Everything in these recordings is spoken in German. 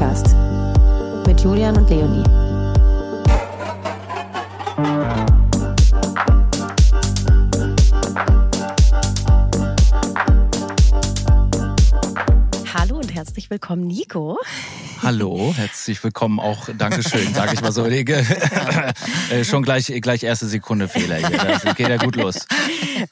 Feierkultur-Podcast mit Julian und Leonie. Hallo und herzlich willkommen, Nico. Hallo, herzlich willkommen auch. Dankeschön, sage ich mal so. Äh, schon gleich, gleich erste Sekunde Fehler hier. Das geht ja gut los.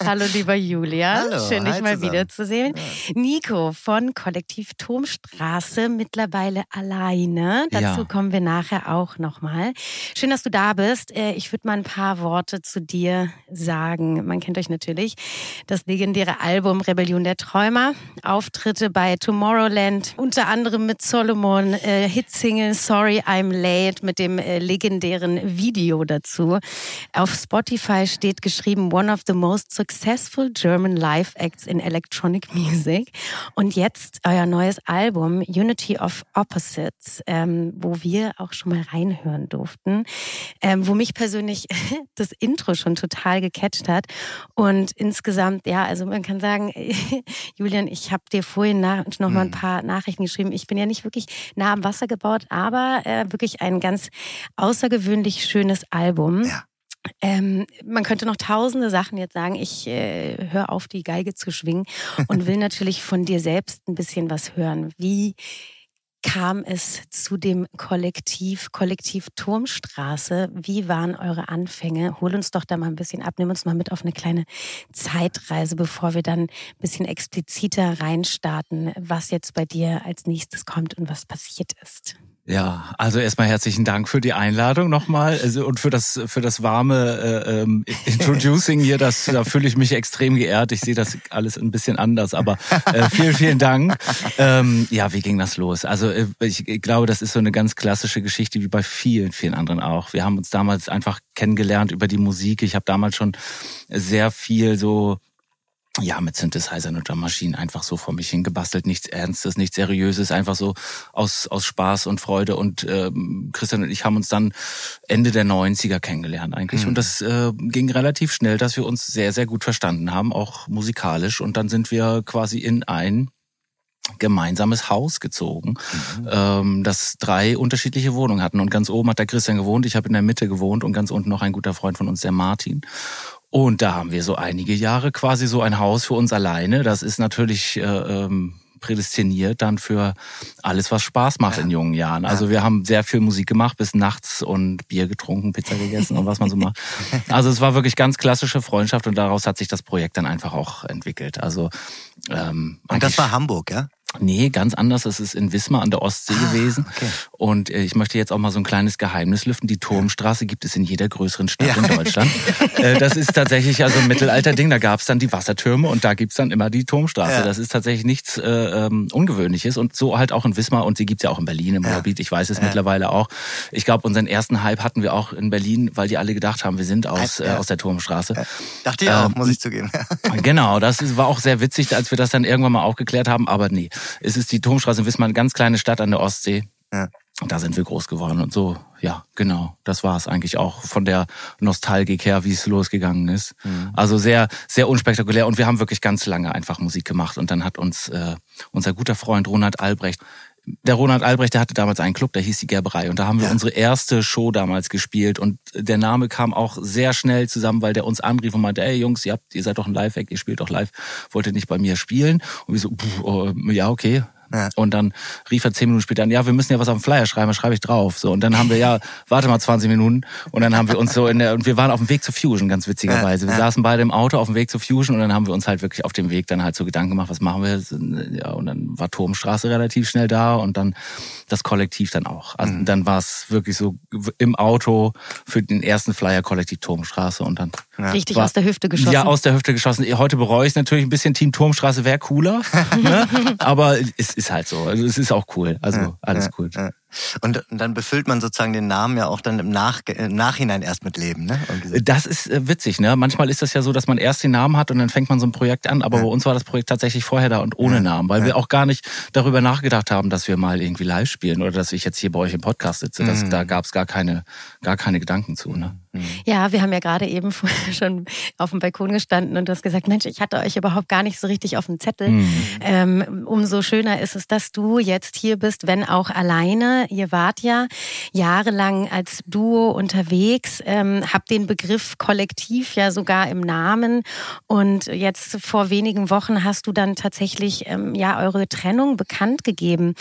Hallo, lieber Julian. Hallo, Schön, dich mal zusammen. wiederzusehen. Nico von Kollektiv Turmstraße, mittlerweile alleine. Dazu Ja. kommen wir nachher auch nochmal. Schön, dass du da bist. Äh, Ich würde mal ein paar Worte zu dir sagen. Man kennt euch natürlich. Das legendäre Album Rebellion der Träumer. Auftritte bei Tomorrowland, unter anderem mit Solomon, äh, Hitsingle Sorry I'm Late mit dem äh, legendären Video dazu. Auf Spotify steht geschrieben One of the most successful German live acts in electronic music. Und jetzt euer neues Album Unity of Opposites, ähm, wo wir auch schon mal reinhören durften, ähm, wo mich persönlich das Intro schon total gecatcht hat. Und insgesamt, ja, also man kann sagen, Julian, ich habe dir vorhin nach, noch mal ein Mhm. paar Nachrichten geschrieben. Ich bin ja nicht wirklich nah am Wasser gebaut, aber äh, wirklich ein ganz außergewöhnlich schönes Album. Ja. Ähm, man könnte noch tausende Sachen jetzt sagen. Ich äh, höre auf, die Geige zu schwingen und will natürlich von dir selbst ein bisschen was hören. Wie kam es zu dem Kollektiv, Kollektiv Turmstraße? Wie waren eure Anfänge? Hol uns doch da mal ein bisschen ab, nimm uns mal mit auf eine kleine Zeitreise, bevor wir dann ein bisschen expliziter reinstarten, was jetzt bei dir als nächstes kommt und was passiert ist. Ja, also erstmal herzlichen Dank für die Einladung nochmal also, und für das für das warme äh, ähm, Introducing hier. Das da fühle ich mich extrem geehrt. Ich sehe das alles ein bisschen anders, aber äh, vielen vielen Dank. Ähm, ja, wie ging das los? Also äh, ich, ich glaube, das ist so eine ganz klassische Geschichte wie bei vielen vielen anderen auch. Wir haben uns damals einfach kennengelernt über die Musik. Ich habe damals schon sehr viel so ja, mit Synthesizern und Maschinen einfach so vor mich hingebastelt. Nichts Ernstes, nichts Seriöses, einfach so aus, aus Spaß und Freude. Und ähm, Christian und ich haben uns dann Ende der 90er kennengelernt eigentlich. Mhm. Und das äh, ging relativ schnell, dass wir uns sehr, sehr gut verstanden haben, auch musikalisch. Und dann sind wir quasi in ein gemeinsames Haus gezogen, ähm, das drei unterschiedliche Wohnungen hatten. Und ganz oben hat der Christian gewohnt, ich habe in der Mitte gewohnt und ganz unten noch ein guter Freund von uns, der Martin. Und da haben wir so einige Jahre quasi so ein Haus für uns alleine. Das ist natürlich äh, ähm, prädestiniert dann für alles, was Spaß macht in jungen Jahren. Also wir haben sehr viel Musik gemacht bis nachts und Bier getrunken, Pizza gegessen und was man so macht. Also es war wirklich ganz klassische Freundschaft und daraus hat sich das Projekt dann einfach auch entwickelt. Also ähm, Und das war Hamburg, ja? Nee, ganz anders. Es ist in Wismar an der Ostsee Ah, gewesen. okay. Und äh, ich möchte jetzt auch mal so ein kleines Geheimnis lüften. Die Turmstraße gibt es in jeder größeren Stadt Ja. in Deutschland. äh, das ist tatsächlich also ein Mittelalterding. Da gab es dann die Wassertürme und da gibt's dann immer die Turmstraße. Ja. Das ist tatsächlich nichts äh, ähm, Ungewöhnliches. Und so halt auch in Wismar und sie gibt's ja auch in Berlin im Ja. Ruhrgebiet. Ich weiß es Ja. mittlerweile auch. Ich glaube, unseren ersten Hype hatten wir auch in Berlin, weil die alle gedacht haben, wir sind aus, äh, Ja. aus der Turmstraße. Dachte ich auch, Ähm, muss ich zugeben. Genau, das war auch sehr witzig, als wir das dann irgendwann mal aufgeklärt haben. Aber nee, es ist die Turmstraße in Wismar, eine ganz kleine Stadt an der Ostsee. Ja. Und da sind wir groß geworden und so, ja, genau. Das war es eigentlich auch von der Nostalgik her, wie es losgegangen ist. Also sehr, sehr unspektakulär. Und wir haben wirklich ganz lange einfach Musik gemacht. Und dann hat uns äh, unser guter Freund Ronald Albrecht, der Ronald Albrecht, der hatte damals einen Club, der hieß die Gerberei. Und da haben wir Ja. unsere erste Show damals gespielt. Und der Name kam auch sehr schnell zusammen, weil der uns anrief und meinte, ey Jungs, ihr, habt, ihr seid doch ein Live-Act, ihr spielt doch live, wollt ihr nicht bei mir spielen? Und wir so, pff, oh, ja, okay. Ja. Und dann rief er zehn Minuten später an, ja, wir müssen ja was auf dem Flyer schreiben, was schreibe ich drauf. So, und dann haben wir, ja, warte mal 20 Minuten. Und dann haben wir uns so in der, und wir waren auf dem Weg zur Fusion, ganz witzigerweise. Wir Ja, saßen beide im Auto auf dem Weg zur Fusion und dann haben wir uns halt wirklich auf dem Weg dann halt so Gedanken gemacht, was machen wir? Ja, und dann war Turmstraße relativ schnell da und dann das Kollektiv dann auch. Also Mhm. dann war es wirklich so im Auto für den ersten Flyer Kollektiv Turmstraße und dann Ja. Richtig war- aus der Hüfte geschossen. ja, aus der Hüfte geschossen. Heute bereue ich es natürlich ein bisschen. Team Turmstraße wäre cooler. ne? Aber es ist halt so. Also es ist auch cool. Also Ja, alles ja, gut. Und, und dann befüllt man sozusagen den Namen ja auch dann im, Nach im Nachhinein erst mit Leben, ne? Das ist äh, witzig, ne? Manchmal ist das ja so, dass man erst den Namen hat und dann fängt man so ein Projekt an, aber ja. bei uns war das Projekt tatsächlich vorher da und ohne ja. Namen, weil ja. wir auch gar nicht darüber nachgedacht haben, dass wir mal irgendwie live spielen oder dass ich jetzt hier bei euch im Podcast sitze. Das, mhm. Da gab es gar keine, gar keine Gedanken zu, ne? Mhm. Ja, wir haben ja gerade eben schon auf dem Balkon gestanden und du hast gesagt, Mensch, ich hatte euch überhaupt gar nicht so richtig auf dem Zettel. Mhm. Ähm, umso schöner ist es, dass du jetzt hier bist, wenn auch alleine. Ihr wart ja jahrelang als Duo unterwegs, ähm, habt den Begriff Kollektiv ja sogar im Namen und jetzt vor wenigen Wochen hast du dann tatsächlich ähm, ja eure Trennung bekannt gegeben.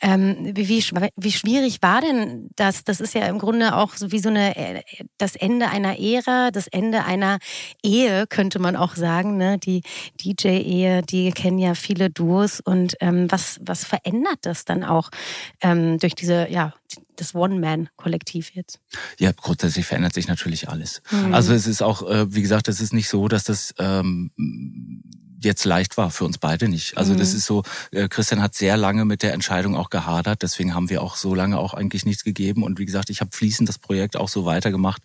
Ähm, wie, wie schwierig war denn das? Das ist ja im Grunde auch so wie so eine äh, das Ende einer Ära, das Ende einer Ehe, könnte man auch sagen. Ne? Die DJ-Ehe, die kennen ja viele Duos. Und ähm, was, was verändert das dann auch ähm, durch diese, ja, das One-Man-Kollektiv jetzt? Ja, grundsätzlich verändert sich natürlich alles. Mhm. Also es ist auch, äh, wie gesagt, es ist nicht so, dass das ähm, jetzt leicht war für uns beide nicht. Also mhm. das ist so, äh, Christian hat sehr lange mit der Entscheidung auch gehadert, deswegen haben wir auch so lange auch eigentlich nichts gegeben. Und wie gesagt, ich habe fließend das Projekt auch so weitergemacht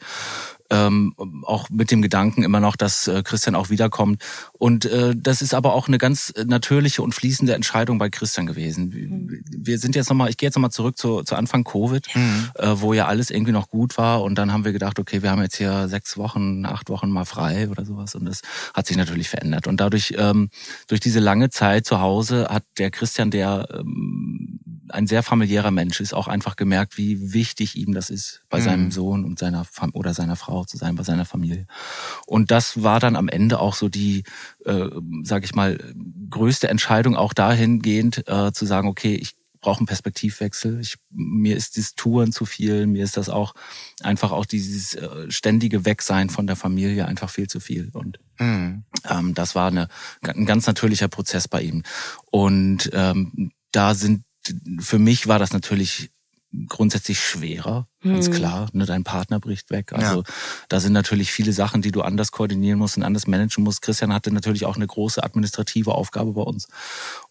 ähm, auch mit dem Gedanken immer noch, dass äh, Christian auch wiederkommt. Und äh, das ist aber auch eine ganz natürliche und fließende Entscheidung bei Christian gewesen. Mhm. Wir sind jetzt nochmal, ich gehe jetzt nochmal zurück zu, zu Anfang Covid, mhm. äh, wo ja alles irgendwie noch gut war. Und dann haben wir gedacht, okay, wir haben jetzt hier sechs Wochen, acht Wochen mal frei oder sowas. Und das hat sich natürlich verändert. Und dadurch, ähm, durch diese lange Zeit zu Hause, hat der Christian, der ähm, ein sehr familiärer Mensch ist, auch einfach gemerkt, wie wichtig ihm das ist, bei mhm. seinem Sohn und seiner Fam oder seiner Frau zu sein, bei seiner Familie. Und das war dann am Ende auch so die, äh, sage ich mal, größte Entscheidung auch dahingehend äh, zu sagen, okay, ich brauche einen Perspektivwechsel. Ich, mir ist das Touren zu viel, mir ist das auch einfach auch dieses äh, ständige Wegsein von der Familie einfach viel zu viel. Und mhm. ähm, das war eine, ein ganz natürlicher Prozess bei ihm. Und ähm, da sind für mich war das natürlich grundsätzlich schwerer, ganz hm. klar. Ne, dein Partner bricht weg. Also ja. da sind natürlich viele Sachen, die du anders koordinieren musst und anders managen musst. Christian hatte natürlich auch eine große administrative Aufgabe bei uns.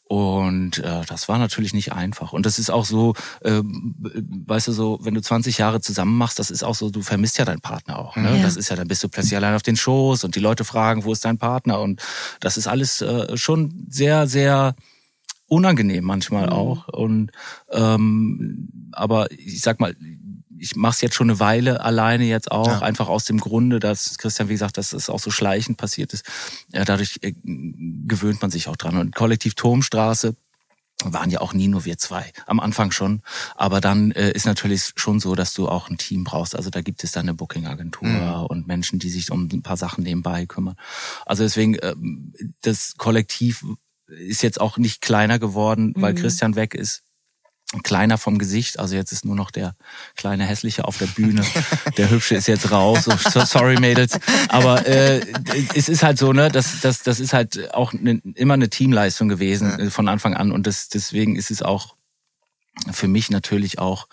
Und äh, das war natürlich nicht einfach. Und das ist auch so, äh, weißt du, so, wenn du 20 Jahre zusammen machst, das ist auch so, du vermisst ja deinen Partner auch. Ne? Ja. Das ist ja, dann bist du plötzlich allein auf den Schoß und die Leute fragen, wo ist dein Partner? Und das ist alles äh, schon sehr, sehr unangenehm manchmal mhm. auch. Und ähm, aber ich sag mal, ich mache es jetzt schon eine Weile alleine jetzt auch, ja. einfach aus dem Grunde, dass Christian, wie gesagt, dass es auch so schleichend passiert ist. Ja, dadurch äh, gewöhnt man sich auch dran. Und Kollektiv Turmstraße waren ja auch nie nur wir zwei. Am Anfang schon. Aber dann äh, ist natürlich schon so, dass du auch ein Team brauchst. Also da gibt es dann eine Booking-Agentur mhm. und Menschen, die sich um ein paar Sachen nebenbei kümmern. Also deswegen, äh, das Kollektiv ist jetzt auch nicht kleiner geworden, weil mhm. Christian weg ist. Kleiner vom Gesicht, also jetzt ist nur noch der kleine hässliche auf der Bühne. Der hübsche ist jetzt raus. So, sorry Mädels, aber äh, es ist halt so, ne, das das das ist halt auch ne, immer eine Teamleistung gewesen ja. von Anfang an und das deswegen ist es auch für mich natürlich auch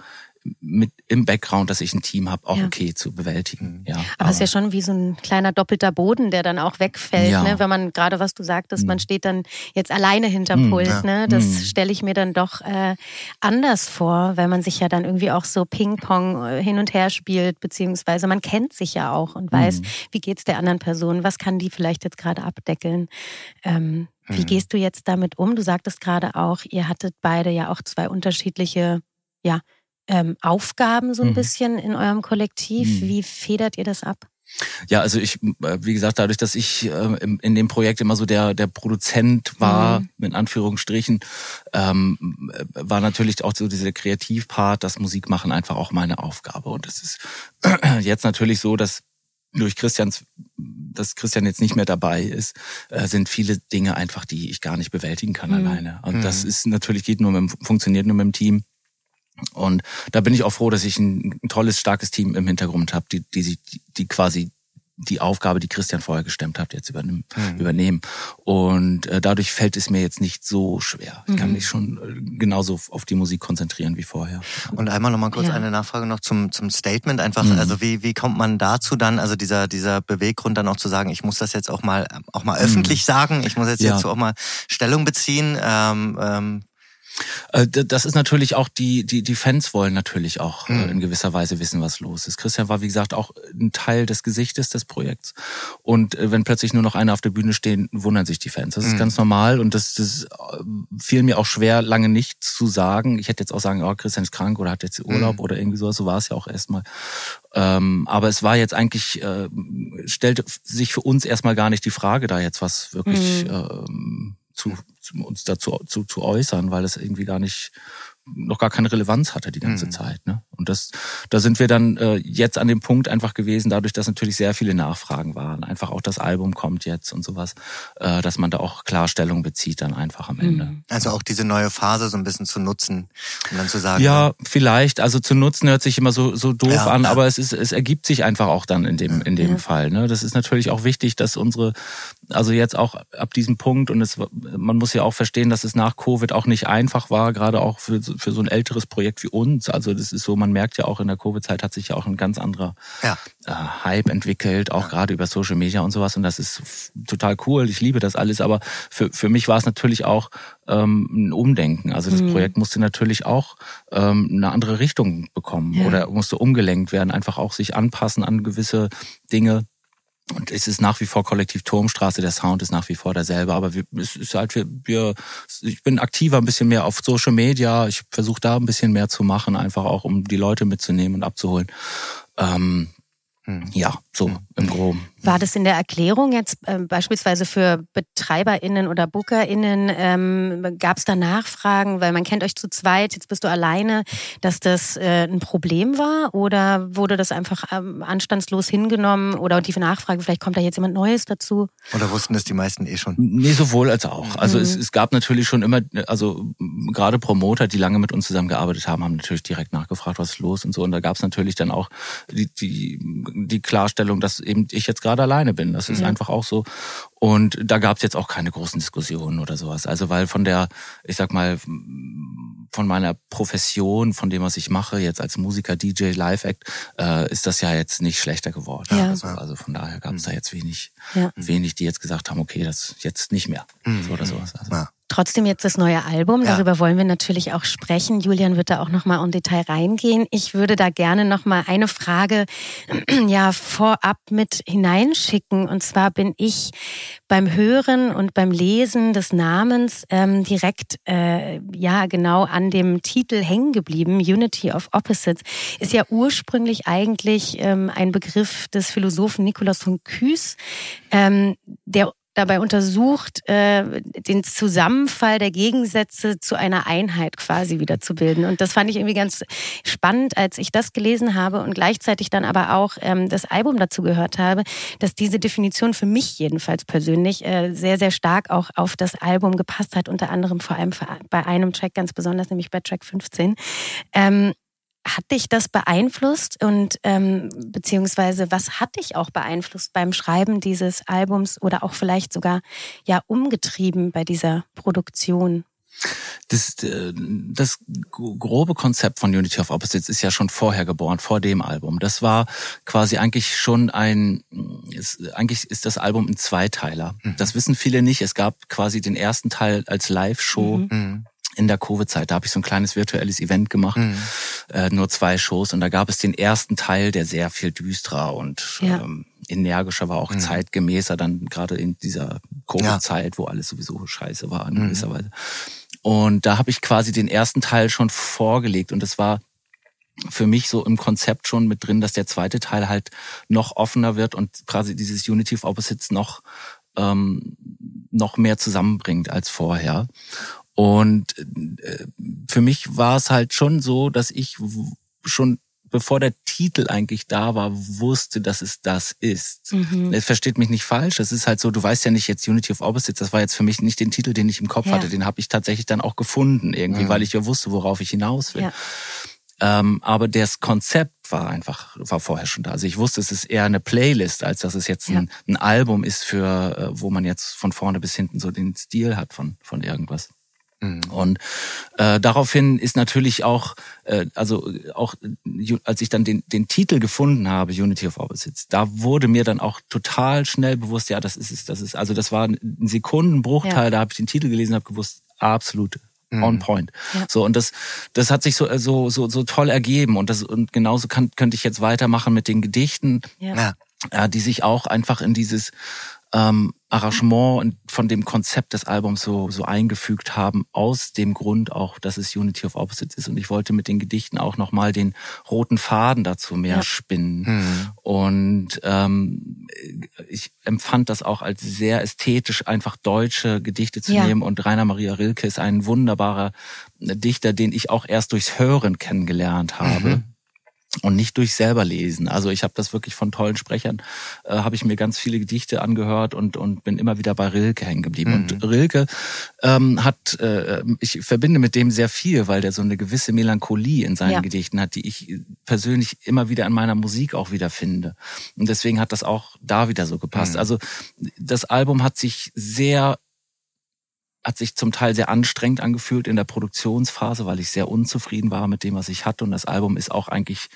mit im Background, dass ich ein Team habe, auch ja. okay zu bewältigen. Mhm. Ja, aber es ist ja schon wie so ein kleiner doppelter Boden, der dann auch wegfällt, ja. ne? wenn man gerade was du sagtest, mhm. man steht dann jetzt alleine hinterm mhm, Pult. Ja. Ne? Das mhm. stelle ich mir dann doch äh, anders vor, weil man sich ja dann irgendwie auch so Ping-Pong äh, hin und her spielt, beziehungsweise man kennt sich ja auch und weiß, mhm. wie geht's der anderen Person, was kann die vielleicht jetzt gerade abdeckeln. Ähm, wie mhm. gehst du jetzt damit um? Du sagtest gerade auch, ihr hattet beide ja auch zwei unterschiedliche ja, ähm, Aufgaben so ein mhm. bisschen in eurem Kollektiv. Mhm. Wie federt ihr das ab? Ja, also ich, äh, wie gesagt, dadurch, dass ich äh, in dem Projekt immer so der der Produzent war, mhm. mit Anführungsstrichen, ähm, war natürlich auch so dieser Kreativpart, das Musikmachen einfach auch meine Aufgabe. Und es ist jetzt natürlich so, dass durch Christians, dass Christian jetzt nicht mehr dabei ist, äh, sind viele Dinge einfach, die ich gar nicht bewältigen kann mhm. alleine. Und das mhm. ist natürlich geht nur mit, funktioniert nur mit dem Team. Und da bin ich auch froh, dass ich ein, tolles, starkes Team im Hintergrund habe, die, die, die, die quasi die Aufgabe, die Christian vorher gestemmt hat, jetzt übernehmen. Mhm. übernehmen. Und äh, dadurch fällt es mir jetzt nicht so schwer. Ich mhm. kann mich schon äh, genauso auf die Musik konzentrieren wie vorher. Und einmal noch mal kurz ja. eine Nachfrage noch zum, zum Statement. Einfach, mhm. also wie, wie kommt man dazu dann, also dieser, dieser Beweggrund dann auch zu sagen, ich muss das jetzt auch mal, auch mal öffentlich mhm. sagen, ich muss jetzt, ja. jetzt auch mal Stellung beziehen. Ähm, ähm, Äh, das ist natürlich auch die, die, die Fans wollen natürlich auch mhm. in gewisser Weise wissen, was los ist. Christian war, wie gesagt, auch ein Teil des Gesichtes des Projekts. Und äh, wenn plötzlich nur noch einer auf der Bühne stehen, wundern sich die Fans. Das ist mhm. ganz normal und das, das fiel mir auch schwer, lange nicht zu sagen. Ich hätte jetzt auch sagen, oh, Christian ist krank oder hat jetzt Urlaub mhm. oder irgendwie sowas. So war es ja auch erstmal. Ähm, aber es war jetzt eigentlich, äh, stellte sich für uns erstmal gar nicht die Frage, da jetzt was wirklich mhm. ähm, zu, zu uns dazu zu, zu äußern, weil es irgendwie gar nicht noch gar keine Relevanz hatte die ganze mhm. Zeit. Ne? Und das, da sind wir dann äh, jetzt an dem Punkt einfach gewesen, dadurch, dass natürlich sehr viele Nachfragen waren. Einfach auch das Album kommt jetzt und sowas, äh, dass man da auch Klarstellung bezieht dann einfach am Ende. Mhm. Also auch diese neue Phase so ein bisschen zu nutzen, um dann zu sagen. Ja, vielleicht. Also zu nutzen hört sich immer so, so doof ja, an, ja. aber es ist, es ergibt sich einfach auch dann in dem, in dem ja. Fall. Ne? Das ist natürlich auch wichtig, dass unsere, also jetzt auch ab diesem Punkt und es, man muss ja auch verstehen, dass es nach Covid auch nicht einfach war, gerade auch für für so ein älteres Projekt wie uns. Also das ist so, man merkt ja auch in der Covid-Zeit hat sich ja auch ein ganz anderer ja. äh, Hype entwickelt, auch ja. gerade über Social Media und sowas. Und das ist total cool. Ich liebe das alles. Aber für, für mich war es natürlich auch ähm, ein Umdenken. Also das mhm. Projekt musste natürlich auch ähm, eine andere Richtung bekommen ja. oder musste umgelenkt werden, einfach auch sich anpassen an gewisse Dinge und es ist nach wie vor Kollektiv Turmstraße, der Sound ist nach wie vor derselbe, aber wir, es ist halt, wir, wir, ich bin aktiver ein bisschen mehr auf Social Media, ich versuche da ein bisschen mehr zu machen, einfach auch, um die Leute mitzunehmen und abzuholen. Ähm, hm. Ja, so hm. Im Groben. War das in der Erklärung jetzt äh, beispielsweise für BetreiberInnen oder BookerInnen, ähm, gab es da Nachfragen, weil man kennt euch zu zweit, jetzt bist du alleine, dass das äh, ein Problem war oder wurde das einfach ähm, anstandslos hingenommen oder die Nachfrage, vielleicht kommt da jetzt jemand Neues dazu? Oder wussten das die meisten eh schon? Nee, sowohl als auch. Also mhm. es, es gab natürlich schon immer, also gerade Promoter, die lange mit uns zusammengearbeitet haben, haben natürlich direkt nachgefragt, was ist los und so. Und da gab es natürlich dann auch die, die, die Klarstellung, dass eben ich jetzt gerade alleine bin. Das ist mhm. einfach auch so. Und da gab es jetzt auch keine großen Diskussionen oder sowas. Also weil von der, ich sag mal, von meiner Profession, von dem, was ich mache, jetzt als Musiker, DJ, Live-Act, äh, ist das ja jetzt nicht schlechter geworden. Ja. Also, also von daher gab es da jetzt wenig, ja. wenig, die jetzt gesagt haben, okay, das jetzt nicht mehr. Mhm. So oder sowas. Also. Ja. Trotzdem jetzt das neue Album, darüber ja. wollen wir natürlich auch sprechen. Julian wird da auch nochmal im Detail reingehen. Ich würde da gerne nochmal eine Frage ja vorab mit hineinschicken. Und zwar bin ich beim Hören und beim Lesen des Namens ähm, direkt äh, ja genau an dem Titel hängen geblieben. Unity of Opposites ist ja ursprünglich eigentlich ähm, ein Begriff des Philosophen Nikolaus von Küß, ähm, der dabei untersucht, äh, den Zusammenfall der Gegensätze zu einer Einheit quasi wieder zu bilden. Und das fand ich irgendwie ganz spannend, als ich das gelesen habe und gleichzeitig dann aber auch ähm, das Album dazu gehört habe, dass diese Definition für mich jedenfalls persönlich äh, sehr, sehr stark auch auf das Album gepasst hat, unter anderem vor allem bei einem Track ganz besonders, nämlich bei Track 15. Ähm, hat dich das beeinflusst und ähm, beziehungsweise was hat dich auch beeinflusst beim Schreiben dieses Albums oder auch vielleicht sogar ja umgetrieben bei dieser Produktion? Das, äh, das grobe Konzept von Unity of Opposites ist ja schon vorher geboren, vor dem Album. Das war quasi eigentlich schon ein, ist, eigentlich ist das Album ein Zweiteiler. Mhm. Das wissen viele nicht. Es gab quasi den ersten Teil als Live-Show. Mhm. In der Covid-Zeit. Da habe ich so ein kleines virtuelles Event gemacht, mhm. äh, nur zwei Shows. Und da gab es den ersten Teil, der sehr viel düsterer und ja. ähm, energischer war, auch mhm. zeitgemäßer, dann gerade in dieser Covid-Zeit, ja. wo alles sowieso scheiße war in mhm. gewisser Weise. Und da habe ich quasi den ersten Teil schon vorgelegt und es war für mich so im Konzept schon mit drin, dass der zweite Teil halt noch offener wird und quasi dieses Unity of Opposites noch ähm, noch mehr zusammenbringt als vorher. Und äh, für mich war es halt schon so, dass ich schon bevor der Titel eigentlich da war, wusste, dass es das ist. Mhm. Es versteht mich nicht falsch. Das ist halt so, du weißt ja nicht jetzt Unity of Opposites, das war jetzt für mich nicht den Titel, den ich im Kopf ja. hatte. Den habe ich tatsächlich dann auch gefunden irgendwie, mhm. weil ich ja wusste, worauf ich hinaus will. Ja. Ähm, aber das Konzept war einfach, war vorher schon da. Also ich wusste, es ist eher eine Playlist, als dass es jetzt ja. ein, ein, Album ist für, äh, wo man jetzt von vorne bis hinten so den Stil hat von, von irgendwas. Mhm. Und äh, daraufhin ist natürlich auch, äh, also auch als ich dann den, den Titel gefunden habe, Unity of Opposites, da wurde mir dann auch total schnell bewusst, ja, das ist es, das ist, also das war ein Sekundenbruchteil, ja. da habe ich den Titel gelesen, habe gewusst, absolut mhm. on point. Ja. So und das das hat sich so so so so toll ergeben und das und genauso kann, könnte ich jetzt weitermachen mit den Gedichten, ja. Ja, die sich auch einfach in dieses ähm, Arrangement von dem Konzept des Albums so, so eingefügt haben, aus dem Grund auch, dass es Unity of Opposites ist. Und ich wollte mit den Gedichten auch nochmal den roten Faden dazu mehr ja. spinnen. Mhm. Und ähm, ich empfand das auch als sehr ästhetisch, einfach deutsche Gedichte zu ja. nehmen. Und Rainer Maria Rilke ist ein wunderbarer Dichter, den ich auch erst durchs Hören kennengelernt habe. Mhm und nicht durch selber lesen. Also ich habe das wirklich von tollen Sprechern, äh, habe ich mir ganz viele Gedichte angehört und, und bin immer wieder bei Rilke hängen geblieben. Mhm. Und Rilke ähm, hat, äh, ich verbinde mit dem sehr viel, weil der so eine gewisse Melancholie in seinen ja. Gedichten hat, die ich persönlich immer wieder in meiner Musik auch wieder finde. Und deswegen hat das auch da wieder so gepasst. Mhm. Also das Album hat sich sehr hat sich zum Teil sehr anstrengend angefühlt in der Produktionsphase, weil ich sehr unzufrieden war mit dem, was ich hatte. Und das Album ist auch eigentlich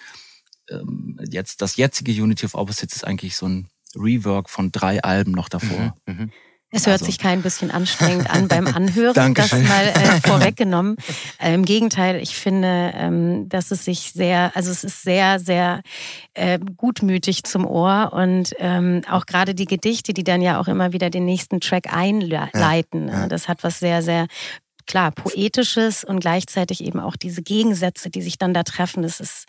ähm, jetzt, das jetzige Unity of Opposites ist eigentlich so ein Rework von drei Alben noch davor. Mhm, mh. Es hört also. sich kein bisschen anstrengend an beim Anhören, das mal äh, vorweggenommen. Äh, Im Gegenteil, ich finde, ähm, dass es sich sehr, also es ist sehr, sehr äh, gutmütig zum Ohr und ähm, auch gerade die Gedichte, die dann ja auch immer wieder den nächsten Track einleiten. Ja, ja. Das hat was sehr, sehr klar, poetisches und gleichzeitig eben auch diese Gegensätze, die sich dann da treffen. Das ist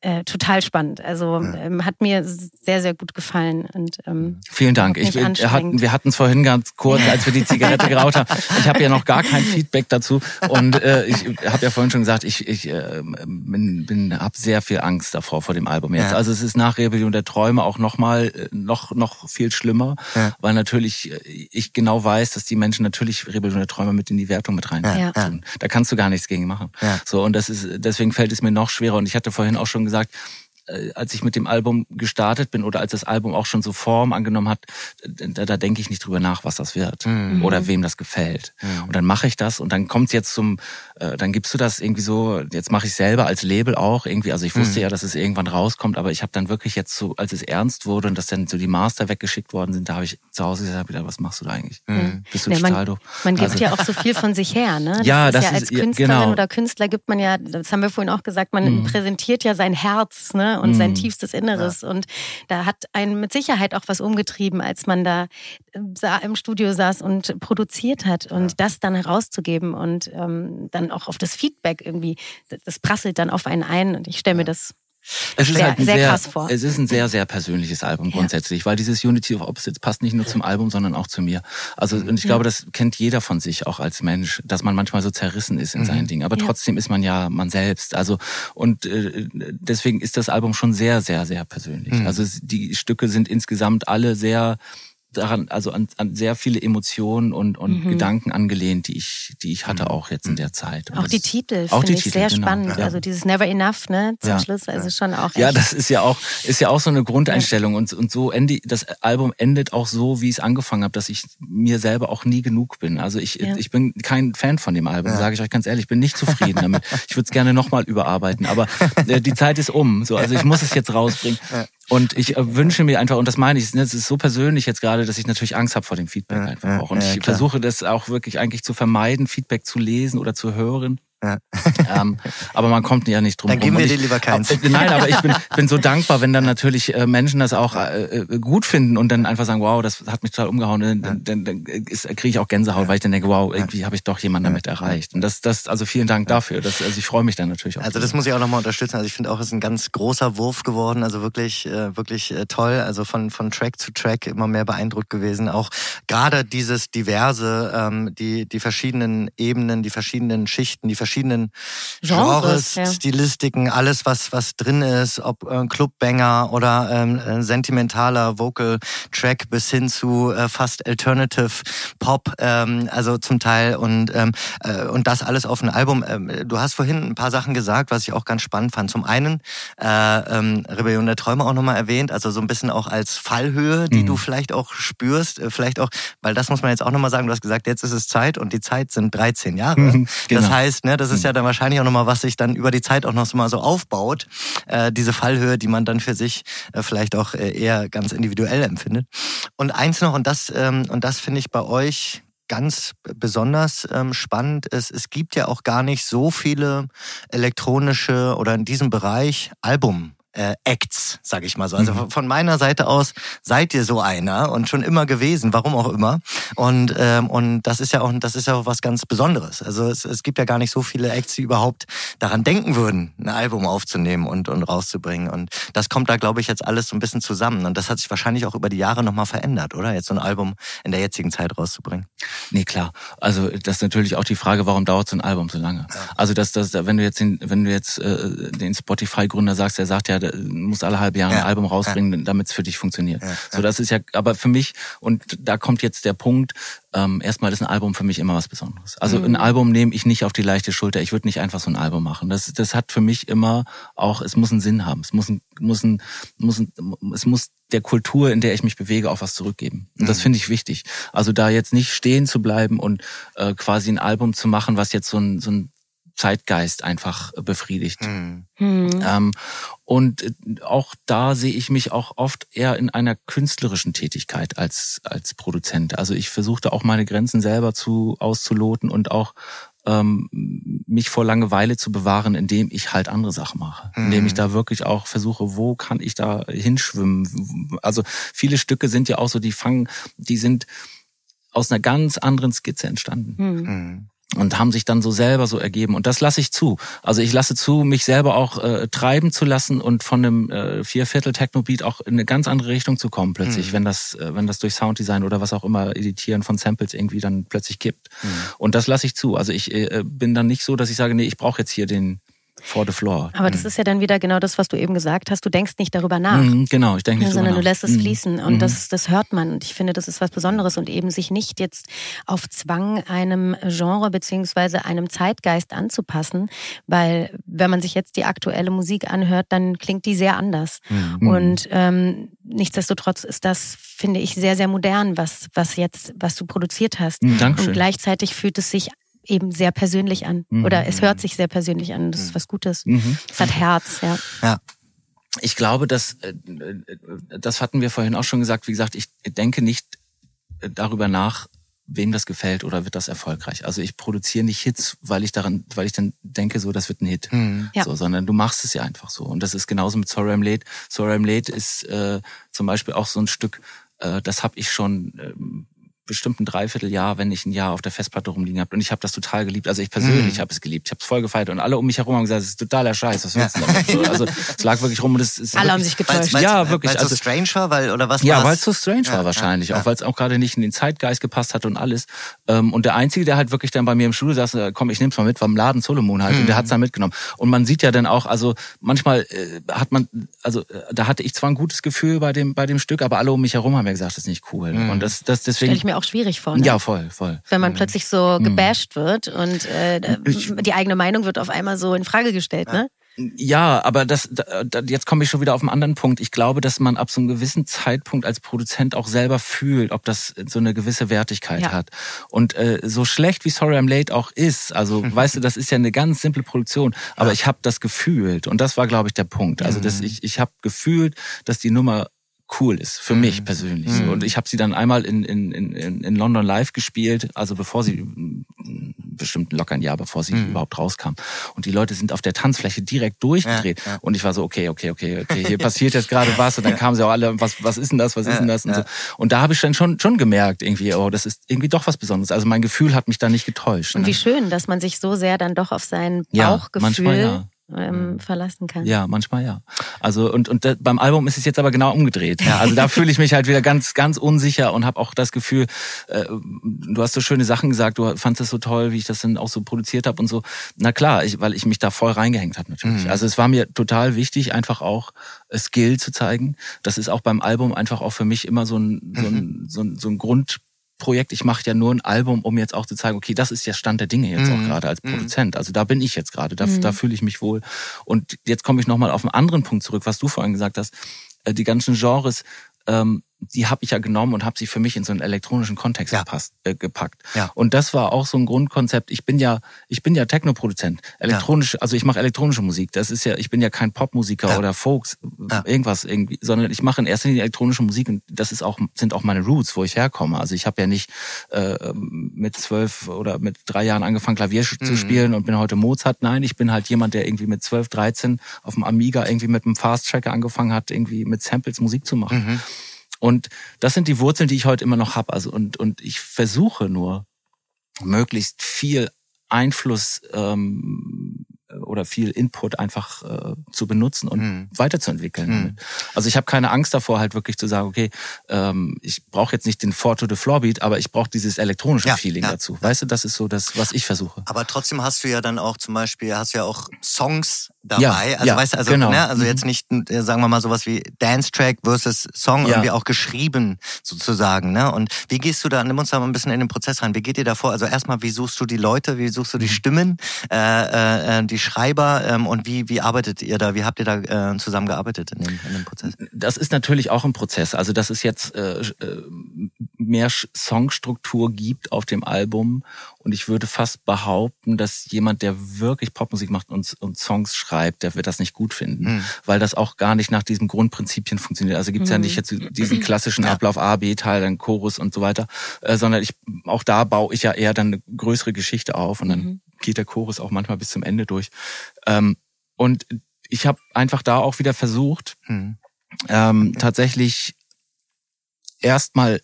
äh, total spannend. Also ähm, hat mir sehr, sehr gut gefallen. Und, ähm, Vielen Dank. Ich, wir hatten wir hatten es vorhin ganz kurz, als wir die Zigarette geraucht haben. Ich habe ja noch gar kein Feedback dazu. Und äh, ich habe ja vorhin schon gesagt, ich, ich äh, bin, bin habe sehr viel Angst davor vor dem Album jetzt. Ja. Also es ist nach Rebellion der Träume auch noch mal äh, noch noch viel schlimmer, weil natürlich äh, ich genau weiß, dass die Menschen natürlich Rebellion der Träume mit in die Wertung mit rein rein ja. tun. Da kannst du gar nichts gegen machen. Ja. So und das ist deswegen fällt es mir noch schwerer. Und ich hatte vorhin auch schon gesagt, als ich mit dem Album gestartet bin oder als das Album auch schon so Form angenommen hat, da, da denke ich nicht drüber nach, was das wird mhm. oder wem das gefällt. Mhm. Und dann mache ich das und dann kommt jetzt zum, äh, dann gibst du das irgendwie so, jetzt mache ich selber als Label auch irgendwie, also ich wusste mhm. ja, dass es irgendwann rauskommt, aber ich habe dann wirklich jetzt so, als es ernst wurde und dass dann so die Master weggeschickt worden sind, da habe ich zu Hause gesagt, wieder, was machst du da eigentlich? Mhm. Bist du ja, total doof? Man gibt also, ja auch so viel von sich her, ne? Das ja, ist das ja als Künstlerin genau. oder Künstler gibt man ja, das haben wir vorhin auch gesagt, man mhm. präsentiert ja sein Herz, ne? Und mhm. sein tiefstes Inneres. Ja. Und da hat einen mit Sicherheit auch was umgetrieben, als man da äh, im Studio saß und produziert hat. Und ja. das dann herauszugeben und ähm, dann auch auf das Feedback irgendwie, das prasselt dann auf einen ein. Und ich stelle mir das es ist sehr, halt ein sehr, sehr, krass vor. Es ist ein sehr, sehr persönliches Album grundsätzlich, ja. weil dieses Unity of Opposites passt nicht nur zum Album, sondern auch zu mir. Also, und ich glaube, das kennt jeder von sich auch als Mensch, dass man manchmal so zerrissen ist in mhm. seinen Dingen. Aber ja. trotzdem ist man ja man selbst. Also, und äh, deswegen ist das Album schon sehr, sehr, sehr persönlich. Mhm. Also, die Stücke sind insgesamt alle sehr daran, also an, an sehr viele Emotionen und, und mhm. Gedanken angelehnt, die ich, die ich hatte mhm. auch jetzt in der Zeit. Und auch die Titel auch die ich Titel, sehr genau. spannend. Ja. Also dieses Never Enough, ne, zum ja. Schluss, also schon auch. Ja, das ist ja auch, ist ja auch so eine Grundeinstellung und, und so endet, das Album endet auch so, wie ich es angefangen habe, dass ich mir selber auch nie genug bin. Also ich, ja. ich bin kein Fan von dem Album, sage ich euch ganz ehrlich, ich bin nicht zufrieden damit. Ich würde es gerne nochmal überarbeiten, aber äh, die Zeit ist um. So, also ich muss es jetzt rausbringen. Und ich äh, wünsche mir einfach, und das meine ich, es ist so persönlich jetzt gerade, dass ich natürlich Angst habe vor dem Feedback einfach auch. Und ich versuche das auch wirklich eigentlich zu vermeiden, Feedback zu lesen oder zu hören. Ja. ähm, aber man kommt ja nicht drum Dann geben wir dir lieber keins. Äh, nein, aber ich bin, bin so dankbar, wenn dann natürlich äh, Menschen das auch äh, äh, gut finden und dann einfach sagen, wow, das hat mich total umgehauen. Dann, ja. dann, dann kriege ich auch Gänsehaut, ja. weil ich dann denke, wow, irgendwie habe ich doch jemanden damit erreicht. Und das, das, also vielen Dank dafür. Das, also ich freue mich dann natürlich auch. Also das muss ich auch nochmal unterstützen. Also ich finde auch, es ist ein ganz großer Wurf geworden. Also wirklich, äh, wirklich äh, toll. Also von, von Track zu Track immer mehr beeindruckt gewesen. Auch gerade dieses diverse, ähm, die, die verschiedenen Ebenen, die verschiedenen Schichten, die verschiedenen Genres, ja. Stilistiken, alles was was drin ist, ob äh, Clubbanger oder ähm, äh, sentimentaler Vocal Track bis hin zu äh, fast Alternative Pop, ähm, also zum Teil und ähm, äh, und das alles auf ein Album. Ähm, du hast vorhin ein paar Sachen gesagt, was ich auch ganz spannend fand. Zum einen äh, ähm, Rebellion der Träume auch nochmal erwähnt, also so ein bisschen auch als Fallhöhe, die mhm. du vielleicht auch spürst, äh, vielleicht auch, weil das muss man jetzt auch nochmal sagen. Du hast gesagt, jetzt ist es Zeit und die Zeit sind 13 Jahre. Mhm, genau. Das heißt, ne, das ist ja dann wahrscheinlich auch nochmal, was sich dann über die Zeit auch noch so mal so aufbaut. Äh, diese Fallhöhe, die man dann für sich äh, vielleicht auch äh, eher ganz individuell empfindet. Und eins noch, und das, ähm, und das finde ich bei euch ganz besonders ähm, spannend ist, es gibt ja auch gar nicht so viele elektronische oder in diesem Bereich Album äh, Acts, sag ich mal so. Also mhm. von meiner Seite aus seid ihr so einer und schon immer gewesen, warum auch immer. Und ähm, und das ist ja auch das ist ja auch was ganz Besonderes. Also es, es gibt ja gar nicht so viele Acts, die überhaupt daran denken würden, ein Album aufzunehmen und und rauszubringen. Und das kommt da, glaube ich, jetzt alles so ein bisschen zusammen. Und das hat sich wahrscheinlich auch über die Jahre nochmal verändert, oder? Jetzt so ein Album in der jetzigen Zeit rauszubringen. Nee, klar. Also das ist natürlich auch die Frage, warum dauert so ein Album so lange? Ja. Also dass das, wenn du jetzt den, wenn du jetzt äh, den Spotify-Gründer sagst, der sagt ja, muss alle halbe Jahre ja. ein Album rausbringen, ja. damit es für dich funktioniert. Ja. So, das ist ja, aber für mich, und da kommt jetzt der Punkt, ähm, erstmal ist ein Album für mich immer was Besonderes. Also mhm. ein Album nehme ich nicht auf die leichte Schulter. Ich würde nicht einfach so ein Album machen. Das, das hat für mich immer auch, es muss einen Sinn haben. Es muss ein, muss ein, muss ein, es muss der Kultur, in der ich mich bewege, auch was zurückgeben. Und das mhm. finde ich wichtig. Also da jetzt nicht stehen zu bleiben und äh, quasi ein Album zu machen, was jetzt so ein, so ein Zeitgeist einfach befriedigt. Mhm. Ähm, und äh, auch da sehe ich mich auch oft eher in einer künstlerischen Tätigkeit als als Produzent. Also ich versuchte auch meine Grenzen selber zu auszuloten und auch ähm, mich vor Langeweile zu bewahren, indem ich halt andere Sachen mache. Mhm. Indem ich da wirklich auch versuche, wo kann ich da hinschwimmen. Also viele Stücke sind ja auch so, die fangen, die sind aus einer ganz anderen Skizze entstanden. Mhm. Und haben sich dann so selber so ergeben und das lasse ich zu. Also ich lasse zu, mich selber auch äh, treiben zu lassen und von einem äh, Vierviertel Technobeat auch in eine ganz andere Richtung zu kommen plötzlich, mhm. wenn das äh, wenn das durch Sounddesign oder was auch immer Editieren von Samples irgendwie dann plötzlich kippt. Mhm. Und das lasse ich zu. Also ich äh, bin dann nicht so, dass ich sage, nee, ich brauche jetzt hier den for the floor. Aber das mhm. ist ja dann wieder genau das, was du eben gesagt hast. Du denkst nicht darüber nach. Mhm, genau, ich denke nicht Sondern du lässt es mhm. fließen. Und mhm. das, das hört man. Und ich finde, das ist was Besonderes. Und eben sich nicht jetzt auf Zwang einem Genre beziehungsweise einem Zeitgeist anzupassen. Weil wenn man sich jetzt die aktuelle Musik anhört, dann klingt die sehr anders. Mhm. Und ähm, nichtsdestotrotz ist das, finde ich, sehr, sehr modern, was, was jetzt, was du produziert hast. Dankeschön. Und gleichzeitig fühlt es sich eben sehr persönlich an. Mhm. Oder es hört sich sehr persönlich an. Das ist mhm. was Gutes. Mhm. Es hat Herz, ja. Ja. Ich glaube, dass äh, das hatten wir vorhin auch schon gesagt. Wie gesagt, ich denke nicht darüber nach, wem das gefällt oder wird das erfolgreich. Also ich produziere nicht Hits, weil ich daran, weil ich dann denke, so das wird ein Hit, mhm. ja. so, sondern du machst es ja einfach so. Und das ist genauso mit Sorry I'm Late. Sorry I'm Late ist äh, zum Beispiel auch so ein Stück, äh, das habe ich schon ähm, bestimmt ein Dreivierteljahr, wenn ich ein Jahr auf der Festplatte rumliegen habe. Und ich habe das total geliebt. Also ich persönlich mm. habe es geliebt. Ich habe es voll gefeiert. Und alle um mich herum haben gesagt, es ist totaler Scheiß. Was willst du damit? So, also es lag wirklich rum. Und es ist alle haben sich getäuscht. Weil's, ja, wirklich. Weil es also, so strange war, weil oder was? Ja, weil es so strange ja, war wahrscheinlich. Ja, Auch weil es auch gerade nicht in den Zeitgeist gepasst hat und alles. Ähm, und der Einzige, der halt wirklich dann bei mir im Studio saß, äh, komm, ich nehm's mal mit, war im Laden Solomon halt. Mm. Und der mhm. hat's dann mitgenommen. Und man sieht ja dann auch, also manchmal äh, hat man, also äh, da hatte ich zwar ein gutes Gefühl bei dem bei dem Stück, aber alle um mich herum haben ja gesagt, das ist nicht cool. Mm. Und das, das deswegen. Auch schwierig vor. Ne? Ja, voll, voll. Wenn man mhm. plötzlich so mhm. gebasht wird und äh, die eigene Meinung wird auf einmal so in Frage gestellt, ne? Ja, aber das, da, jetzt komme ich schon wieder auf einen anderen Punkt. Ich glaube, dass man ab so einem gewissen Zeitpunkt als Produzent auch selber fühlt, ob das so eine gewisse Wertigkeit ja. hat. Und äh, so schlecht wie Sorry I'm Late auch ist, also weißt du, das ist ja eine ganz simple Produktion, aber ja. ich habe das gefühlt und das war, glaube ich, der Punkt. Also dass mhm. ich, ich habe gefühlt, dass die Nummer cool ist, für mhm. mich persönlich. Mhm. Und ich habe sie dann einmal in, in, in, in London live gespielt, also bevor sie, bestimmt locker ein Jahr bevor sie mhm. überhaupt rauskam. Und die Leute sind auf der Tanzfläche direkt durchgedreht. Ja, ja. Und ich war so, okay, okay, okay, okay, hier passiert jetzt gerade was. Und dann kamen sie auch alle, was, was ist denn das, was ist denn das? Und, so. und da habe ich dann schon, schon gemerkt, irgendwie, oh, das ist irgendwie doch was Besonderes. Also mein Gefühl hat mich da nicht getäuscht. Und wie ne? schön, dass man sich so sehr dann doch auf sein Bauchgefühl manchmal, ja ähm, mhm. verlassen kann. Ja, manchmal ja. Also und und beim Album ist es jetzt aber genau umgedreht. Ja, also da fühle ich mich halt wieder ganz ganz unsicher und habe auch das Gefühl, äh, du hast so schöne Sachen gesagt, du fandest es so toll, wie ich das dann auch so produziert habe und so. Na klar, ich, weil ich mich da voll reingehängt habe natürlich. Mhm. Also es war mir total wichtig, einfach auch Skill zu zeigen. Das ist auch beim Album einfach auch für mich immer so ein so ein, so ein, so ein Grund Projekt, ich mache ja nur ein Album, um jetzt auch zu zeigen, okay, das ist ja Stand der Dinge jetzt mhm. auch gerade als mhm. Produzent. Also da bin ich jetzt gerade, da, mhm. da fühle ich mich wohl. Und jetzt komme ich nochmal auf einen anderen Punkt zurück, was du vorhin gesagt hast. Äh, die ganzen Genres, ähm, die habe ich ja genommen und habe sie für mich in so einen elektronischen Kontext Ja. gepasst, äh, gepackt. Ja. Und das war auch so ein Grundkonzept. Ich bin ja, ich bin ja Technoproduzent, elektronisch, also ich mache elektronische Musik. Das ist ja, ich bin ja kein Popmusiker Ja. oder Folks, Ja. irgendwas irgendwie, sondern ich mache in erster Linie elektronische Musik und das ist auch sind auch meine Roots, wo ich herkomme. Also ich habe ja nicht äh, mit zwölf oder mit drei Jahren angefangen Klavier Mhm. zu spielen und bin heute Mozart. Nein, ich bin halt jemand, der irgendwie mit zwölf, dreizehn auf dem Amiga irgendwie mit einem Fast Tracker angefangen hat, irgendwie mit Samples Musik zu machen. Mhm. Und das sind die Wurzeln, die ich heute immer noch habe. Also und und ich versuche nur möglichst viel Einfluss ähm, oder viel Input einfach äh, zu benutzen und Mhm. weiterzuentwickeln. Damit. Also ich habe keine Angst davor, halt wirklich zu sagen, okay, ähm, ich brauche jetzt nicht den Four to the Floor Beat, aber ich brauche dieses elektronische Ja, Feeling ja. dazu. Weißt du, das ist so das, was ich versuche. Aber trotzdem hast du ja dann auch zum Beispiel, hast du ja auch Songs dabei. Ja, also ja, weißt du, also, genau. ne, also Mhm. jetzt nicht, äh, sagen wir mal, sowas wie Dance-Track versus Song Ja. irgendwie auch geschrieben sozusagen. Ne? Und wie gehst du da, nimm uns da mal ein bisschen in den Prozess rein. Wie geht ihr da vor? Also erstmal, wie suchst du die Leute, wie suchst du die Mhm. Stimmen, äh, äh, äh, die Schreiber ähm, und wie, wie arbeitet ihr da, wie habt ihr da äh, zusammengearbeitet in dem, in dem Prozess? Das ist natürlich auch ein Prozess. Also dass es jetzt äh, äh, mehr Songstruktur gibt auf dem Album und ich würde fast behaupten, dass jemand, der wirklich Popmusik macht und, und Songs schreibt, der wird das nicht gut finden, Hm. weil das auch gar nicht nach diesen Grundprinzipien funktioniert. Also gibt's ja Mhm. nicht jetzt diesen klassischen Ja. Ablauf A, B-Teil, dann Chorus und so weiter, äh, sondern ich auch da baue ich ja eher dann eine größere Geschichte auf und dann Mhm. geht der Chorus auch manchmal bis zum Ende durch. Ähm, und ich habe einfach da auch wieder versucht, Hm. ähm, tatsächlich erstmal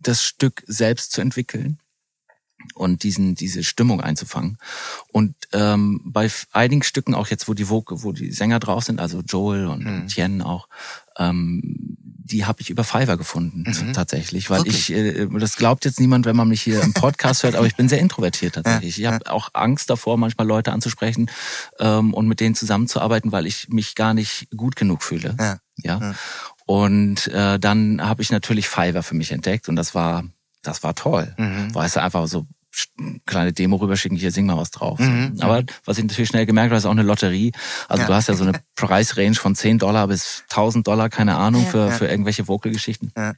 das Stück selbst zu entwickeln und diesen diese Stimmung einzufangen und ähm, bei einigen Stücken auch jetzt wo die Vogue, wo die Sänger drauf sind also Joel und Mhm. Tien auch ähm, die habe ich über Fiverr gefunden Mhm. tatsächlich weil Wirklich? ich äh, das glaubt jetzt niemand wenn man mich hier im Podcast hört aber ich bin sehr introvertiert tatsächlich ich habe auch Angst davor manchmal Leute anzusprechen ähm, und mit denen zusammenzuarbeiten weil ich mich gar nicht gut genug fühle Ja. ja. Ja. Und äh, dann habe ich natürlich Fiverr für mich entdeckt und das war, das war toll. Mhm. Weißt du, einfach so kleine Demo rüberschicken, hier sing mal was drauf. Mhm. Aber was ich natürlich schnell gemerkt habe, ist auch eine Lotterie. Also Ja. du hast ja so eine Preisrange von 10 Dollar bis 1000 Dollar, keine Ahnung, Ja. für, Ja. für irgendwelche Vocal-Geschichten. Ja.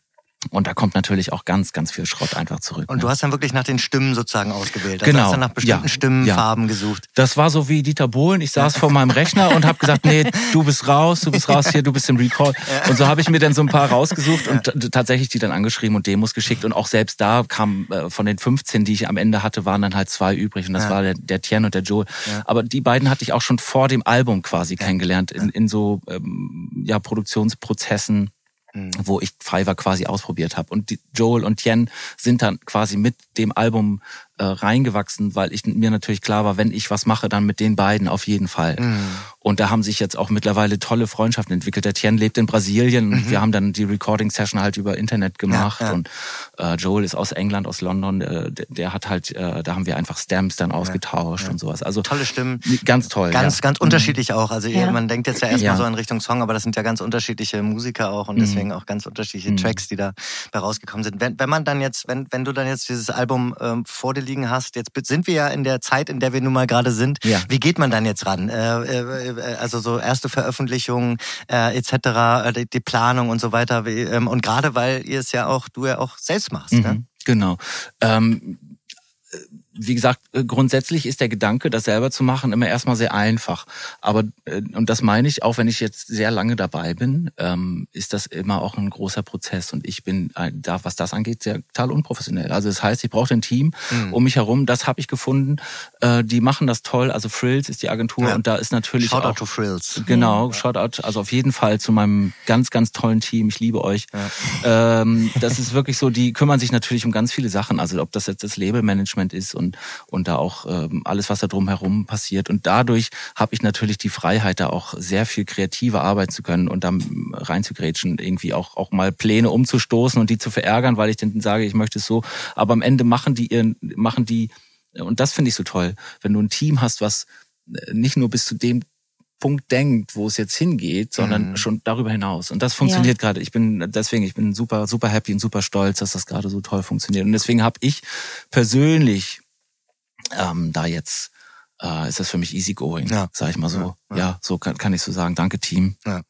Und da kommt natürlich auch ganz, ganz viel Schrott einfach zurück. Und ne? du hast dann wirklich nach den Stimmen sozusagen ausgewählt. Also Genau. hast dann nach bestimmten Ja. Stimmenfarben gesucht. Das war so wie Dieter Bohlen. Ich saß vor meinem Rechner und habe gesagt, nee, du bist raus, du bist raus hier, du bist im Recall. Und so habe ich mir dann so ein paar rausgesucht und tatsächlich die dann angeschrieben und Demos geschickt. Und auch selbst da kam äh, von den 15, die ich am Ende hatte, waren dann halt zwei übrig. Und das Ja. war der, der Tien und der Joel. Ja. Aber die beiden hatte ich auch schon vor dem Album quasi kennengelernt, in, in so ähm, ja, Produktionsprozessen Mhm. wo ich Fiverr quasi ausprobiert habe. Und Joel und Tien sind dann quasi mit dem Album äh, reingewachsen, weil ich mir natürlich klar war, wenn ich was mache, dann mit den beiden auf jeden Fall. Mhm. Und da haben sich jetzt auch mittlerweile tolle Freundschaften entwickelt. Der Tien lebt in Brasilien und wir haben dann die Recording-Session halt über Internet gemacht. Mhm. ja. Und äh, Joel ist aus England, aus London. Äh, der, der hat halt, äh, da haben wir einfach Stamps dann ausgetauscht und sowas. Also Tolle Stimmen. ganz toll. Ganz, ja. ganz unterschiedlich auch. Also Ja. man denkt jetzt ja erstmal Ja. so in Richtung Song, aber das sind ja ganz unterschiedliche Musiker auch und Mhm. deswegen auch ganz unterschiedliche Mhm. Tracks, die da, da rausgekommen sind. Wenn, wenn man dann jetzt, wenn, wenn du dann jetzt dieses Album ähm, vor dir liegen hast, jetzt sind wir ja in der Zeit, in der wir nun mal gerade sind. Ja. Wie geht man dann jetzt ran? Äh, äh, äh, also so erste Veröffentlichungen äh, etc., die, die Planung und so weiter. Ähm, und gerade weil ihr es ja auch, du ja auch selbst machst. Ne? Mhm, genau. Ähm, äh, wie gesagt, äh, grundsätzlich ist der Gedanke, das selber zu machen, immer erstmal sehr einfach. Aber, äh, und das meine ich, auch wenn ich jetzt sehr lange dabei bin, ähm, ist das immer auch ein großer Prozess. Und ich bin da, was das angeht, sehr total unprofessionell. Also das heißt, ich brauche ein Team Mhm. um mich herum. Das habe ich gefunden. Äh, die machen das toll. Also Frills ist die Agentur Ja. und da ist natürlich Shoutout auch to Frills. Genau, Shoutout, also auf jeden Fall zu meinem ganz, ganz tollen Team. Ich liebe euch. Ähm, das ist wirklich so, die kümmern sich natürlich um ganz viele Sachen. Also ob das jetzt das Labelmanagement ist und, und da auch ähm, alles, was da drumherum passiert. Und dadurch habe ich natürlich die Freiheit, da auch sehr viel kreativer arbeiten zu können und dann reinzugrätschen, irgendwie auch, auch mal Pläne umzustoßen und die zu verärgern, weil ich dann sage, ich möchte es so. Aber am Ende machen die ihren, machen die, und das finde ich so toll, wenn du ein Team hast, was nicht nur bis zu dem Punkt denkt, wo es jetzt hingeht, sondern Mhm. schon darüber hinaus. Und das funktioniert gerade. Ich bin deswegen, ich bin super, super happy und super stolz, dass das gerade so toll funktioniert. Und deswegen habe ich persönlich ähm, da jetzt äh, ist das für mich easy going, Ja. sag ich mal so. ja. Ja so kann, kann ich so sagen. Danke, Team. Ja,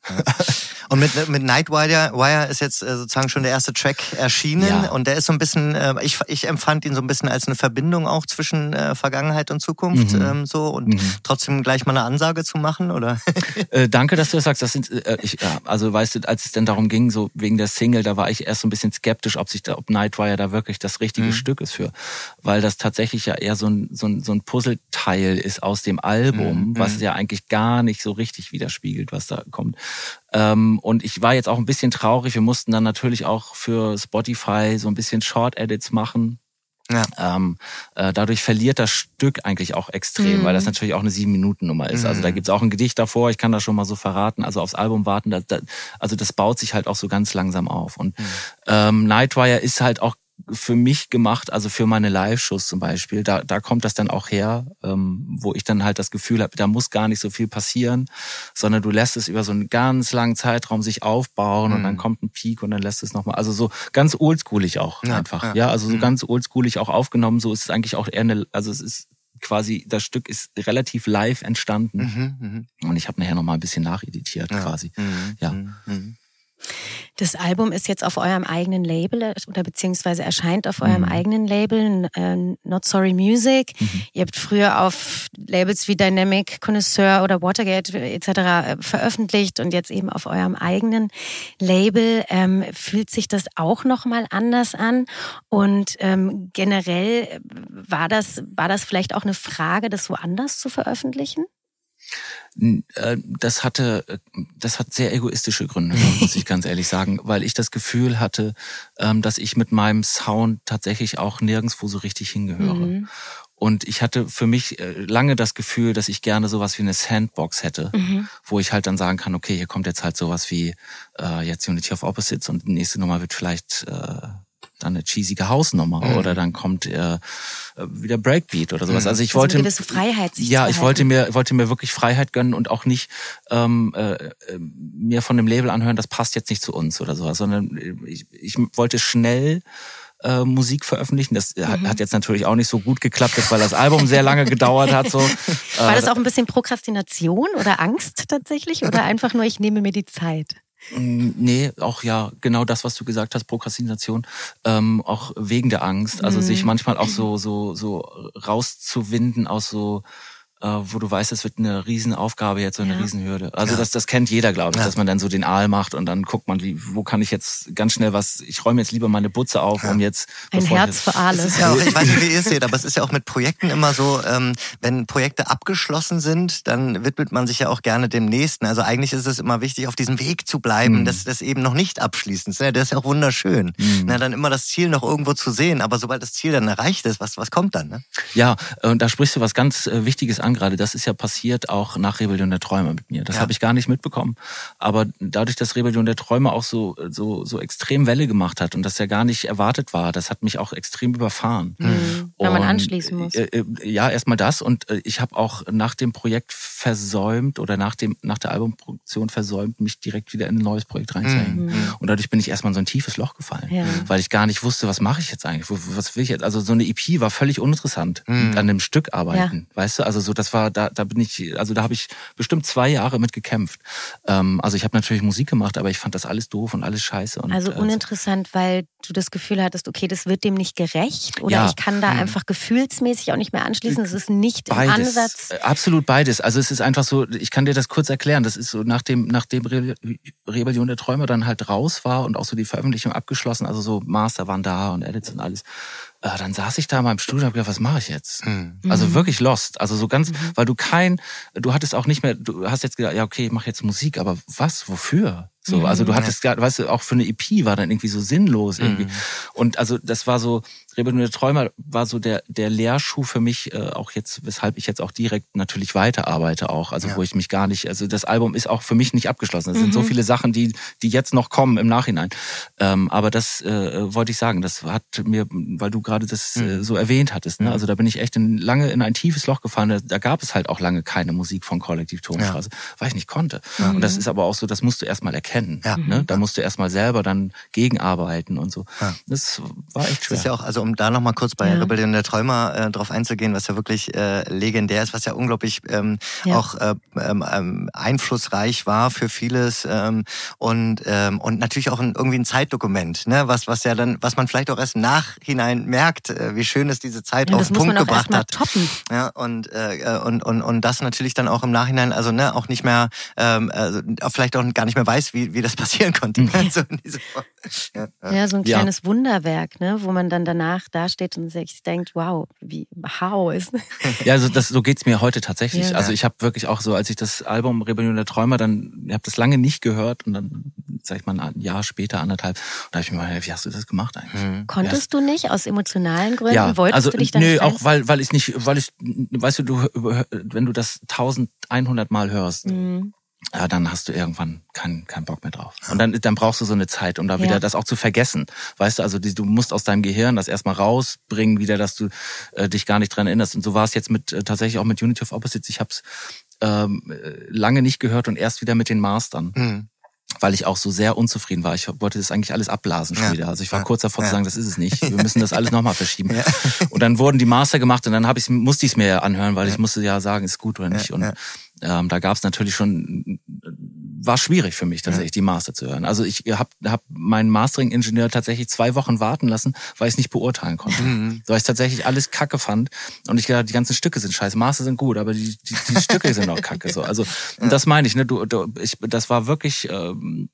und mit, mit Nightwire Wire ist jetzt äh, sozusagen schon der erste Track erschienen und der ist so ein bisschen, äh, ich, ich empfand ihn so ein bisschen als eine Verbindung auch zwischen äh, Vergangenheit und Zukunft mhm. ähm, so und mhm. trotzdem gleich mal eine Ansage zu machen, oder? äh, danke, dass du das sagst. Das sind, äh, ich, also weißt du, als es denn darum ging, so wegen der Single, da war ich erst so ein bisschen skeptisch, ob sich da, ob Nightwire da wirklich das richtige mhm. Stück ist für, weil das tatsächlich ja eher so ein, so ein, so ein Puzzleteil ist aus dem Album, mhm. was ja eigentlich gar nicht so richtig widerspiegelt, was da kommt. Ähm, und ich war jetzt auch ein bisschen traurig. Wir mussten dann natürlich auch für Spotify so ein bisschen Short Edits machen. Ja. Ähm, äh, dadurch verliert das Stück eigentlich auch extrem, mhm. weil das mhm. natürlich auch eine sieben Minuten Nummer ist. Mhm. Also da mhm. gibt's auch ein Gedicht davor. Ich kann das schon mal so verraten. Also aufs Album warten. Das, das, also das baut sich halt auch so ganz langsam auf. Und mhm. ähm, Nightwire ist halt auch für mich gemacht, also für meine Live-Shows zum Beispiel. Da, da kommt das dann auch her, ähm, wo ich dann halt das Gefühl habe, da muss gar nicht so viel passieren, sondern du lässt es über so einen ganz langen Zeitraum sich aufbauen mhm. und dann mhm. kommt ein Peak und dann lässt es nochmal. Also so ganz oldschoolig auch ja, einfach. Ja, ja also so mhm. ganz oldschoolig auch aufgenommen. So ist es eigentlich auch eher eine, also es ist quasi, das Stück ist relativ live entstanden. Mhm, mh. Und ich habe nachher nochmal ein bisschen nacheditiert ja. quasi. Mhm, ja. Mhm. Das Album ist jetzt auf eurem eigenen Label äh, oder beziehungsweise erscheint auf eurem mhm. eigenen Label, äh, Not Sorry Music. Mhm. Ihr habt früher auf Labels wie Dynamic, Connoisseur oder Watergate etc. Äh, veröffentlicht und jetzt eben auf eurem eigenen Label. Ähm, fühlt sich das auch nochmal anders an? Und ähm, generell war das, war das vielleicht auch eine Frage, das woanders zu veröffentlichen? Äh, das hatte, äh, das hat sehr egoistische Gründe, muss ich ganz ehrlich sagen, weil ich das Gefühl hatte, ähm, dass ich mit meinem Sound tatsächlich auch nirgendswo so richtig hingehöre. Mhm. Und ich hatte für mich äh, lange das Gefühl, dass ich gerne sowas wie eine Sandbox hätte, mhm. wo ich halt dann sagen kann, okay, hier kommt jetzt halt sowas wie äh, jetzt Unity of Opposites und die nächste Nummer wird vielleicht äh, dann eine cheesige Hausnummer mhm. oder dann kommt äh, wieder Breakbeat oder sowas. Mhm. Also ich also wollte gewisse Freiheit sich ja, ich wollte mir wollte mir wirklich Freiheit gönnen und auch nicht ähm, äh, mir von dem Label anhören, das passt jetzt nicht zu uns oder sowas, sondern ich, ich wollte schnell äh, Musik veröffentlichen. Das mhm. hat jetzt natürlich auch nicht so gut geklappt, weil das Album sehr lange gedauert hat. So. War das auch ein bisschen Prokrastination oder Angst tatsächlich oder einfach nur ich nehme mir die Zeit? Mm, nee, auch ja, genau das, was du gesagt hast, Prokrastination, ähm, auch wegen der Angst. Also mhm. sich manchmal auch so, so, so rauszuwinden aus so äh, wo du weißt, es wird eine Riesenaufgabe jetzt, so eine ja. Riesenhürde. Also ja. das, das kennt jeder, glaube ich, ja. dass man dann so den Aal macht und dann guckt man, wie, wo kann ich jetzt ganz schnell was, ich räume jetzt lieber meine Butze auf, um jetzt... Ein Herz für alles. Ja auch, ich weiß nicht, wie ihr es seht, aber es ist ja auch mit Projekten immer so, ähm, wenn Projekte abgeschlossen sind, dann widmet man sich ja auch gerne dem nächsten. Also eigentlich ist es immer wichtig, auf diesem Weg zu bleiben, mhm. das, das eben noch nicht abschließend ist. Das ist ja auch wunderschön. Mhm. Na, dann immer das Ziel noch irgendwo zu sehen, aber sobald das Ziel dann erreicht ist, was, was kommt dann? Ne? Ja, und da sprichst du was ganz äh, Wichtiges an gerade. Das ist ja passiert auch nach Rebellion der Träume mit mir. Das ja. habe ich gar nicht mitbekommen. Aber dadurch, dass Rebellion der Träume auch so, so, so extrem Welle gemacht hat und das ja gar nicht erwartet war, das hat mich auch extrem überfahren. Mhm. Weil man anschließen muss. Äh, äh, ja, erstmal das. Und äh, ich habe auch nach dem Projekt versäumt oder nach, dem, nach der Albumproduktion versäumt, mich direkt wieder in ein neues Projekt reinzuhängen. Mhm. Und dadurch bin ich erstmal in so ein tiefes Loch gefallen. Ja. Weil ich gar nicht wusste, was mache ich jetzt eigentlich? Was will ich jetzt? Also so eine EP war völlig uninteressant. Mhm. An einem Stück arbeiten. Ja. Weißt du? Also so, das war, da, da bin ich, also da habe ich bestimmt zwei Jahre mit gekämpft. Ähm, also ich habe natürlich Musik gemacht, aber ich fand das alles doof und alles scheiße. Und, also uninteressant, also, weil du das Gefühl hattest, okay, das wird dem nicht gerecht oder ja. ich kann da mhm. Einfach gefühlsmäßig auch nicht mehr anschließen. Das ist nicht beides. im Ansatz. Äh, absolut beides. Also es ist einfach so, ich kann dir das kurz erklären. Das ist so, nachdem, nachdem Re Rebellion der Träume dann halt raus war und auch so die Veröffentlichung abgeschlossen, also so Master waren da und Edits und alles, dann saß ich da in meinem Studio und hab gedacht, was mache ich jetzt? Mhm. Also wirklich lost. Also so ganz, mhm. weil du kein, du hattest auch nicht mehr, du hast jetzt gedacht, ja okay, ich mache jetzt Musik, aber was, wofür? So, also du mhm. hattest, ja. weißt du, auch für eine EP war dann irgendwie so sinnlos irgendwie. Mhm. Und also das war so, Rebellion der Träumer war so der, der Lehrschuh für mich, äh, auch jetzt, weshalb ich jetzt auch direkt natürlich weiterarbeite auch. Also ja. wo ich mich gar nicht, also das Album ist auch für mich nicht abgeschlossen. Es mhm. sind so mhm. viele Sachen, die, die jetzt noch kommen im Nachhinein. Ähm, aber das äh, wollte ich sagen, das hat mir, weil du gerade gerade das mhm. äh, so erwähnt hattest. Ne? Mhm. Also da bin ich echt in, lange in ein tiefes Loch gefallen. Da, da gab es halt auch lange keine Musik von Kollektiv Tonstraße, ja. weil ich nicht konnte. Mhm. Und das ist aber auch so, das musst du erstmal erkennen. Ja. Ne? Da musst du erstmal selber dann gegenarbeiten und so. Ja. Das war echt schwer. Das ist ja auch, also um da nochmal kurz bei ja. Rebellion der Träumer äh, drauf einzugehen, was ja wirklich äh, legendär ist, was ja unglaublich ähm, auch äh, ähm, ähm, einflussreich war für vieles ähm, und ähm, und natürlich auch ein, irgendwie ein Zeitdokument, ne? was was ja dann, was man vielleicht auch erst im Nachhinein merkt, äh, wie schön es diese Zeit ja, auf den Punkt gebracht hat. Toppen. Ja und, äh, und und und das natürlich dann auch im Nachhinein, also ne, auch nicht mehr, ähm, also vielleicht auch gar nicht mehr weiß, wie wie das passieren konnte. Mhm. so ja, ja. ja, so ein kleines ja. Wunderwerk, ne, wo man dann danach dasteht und sich denkt, wow, wie how ist. Ja, also das so geht's mir heute tatsächlich. Ja. Also ich habe wirklich auch so, als ich das Album Rebellion der Träumer dann, ich habe das lange nicht gehört und dann sag ich mal ein Jahr später anderthalb, da habe ich mir mal, wie hast du das gemacht eigentlich? Mhm. Konntest du nicht aus emotionalen Gründen? Ja, Wolltest also, du dich dann nö, auch weil weil ich nicht, weil ich, weißt du, du wenn du das 1100 Mal hörst. Mhm ja, dann hast du irgendwann keinen keinen Bock mehr drauf. Und dann, dann brauchst du so eine Zeit, um da wieder ja. das auch zu vergessen. Weißt du, also die, du musst aus deinem Gehirn das erstmal rausbringen, wieder, dass du äh, dich gar nicht dran erinnerst. Und so war es jetzt mit äh, tatsächlich auch mit Unity of Opposites. Ich habe es ähm, lange nicht gehört und erst wieder mit den Mastern. Mhm weil ich auch so sehr unzufrieden war. Ich wollte das eigentlich alles abblasen schon ja. wieder. Also ich war kurz davor ja. zu sagen, das ist es nicht. Wir müssen das alles nochmal verschieben. Ja. Und dann wurden die Master gemacht und dann hab ich, musste ich es mir anhören, weil ich musste ja sagen, ist gut oder nicht. Und ähm, da gab es natürlich schon, war schwierig für mich tatsächlich, ja. die Master zu hören. Also ich habe hab meinen Mastering-Ingenieur tatsächlich zwei Wochen warten lassen, weil ich es nicht beurteilen konnte. Mhm. Weil ich tatsächlich alles kacke fand. Und ich gedacht, die ganzen Stücke sind scheiße. Master sind gut, aber die, die, die Stücke sind auch kacke. So. Also und das meine ich, ne? Du, du, ich, das war wirklich. Ähm,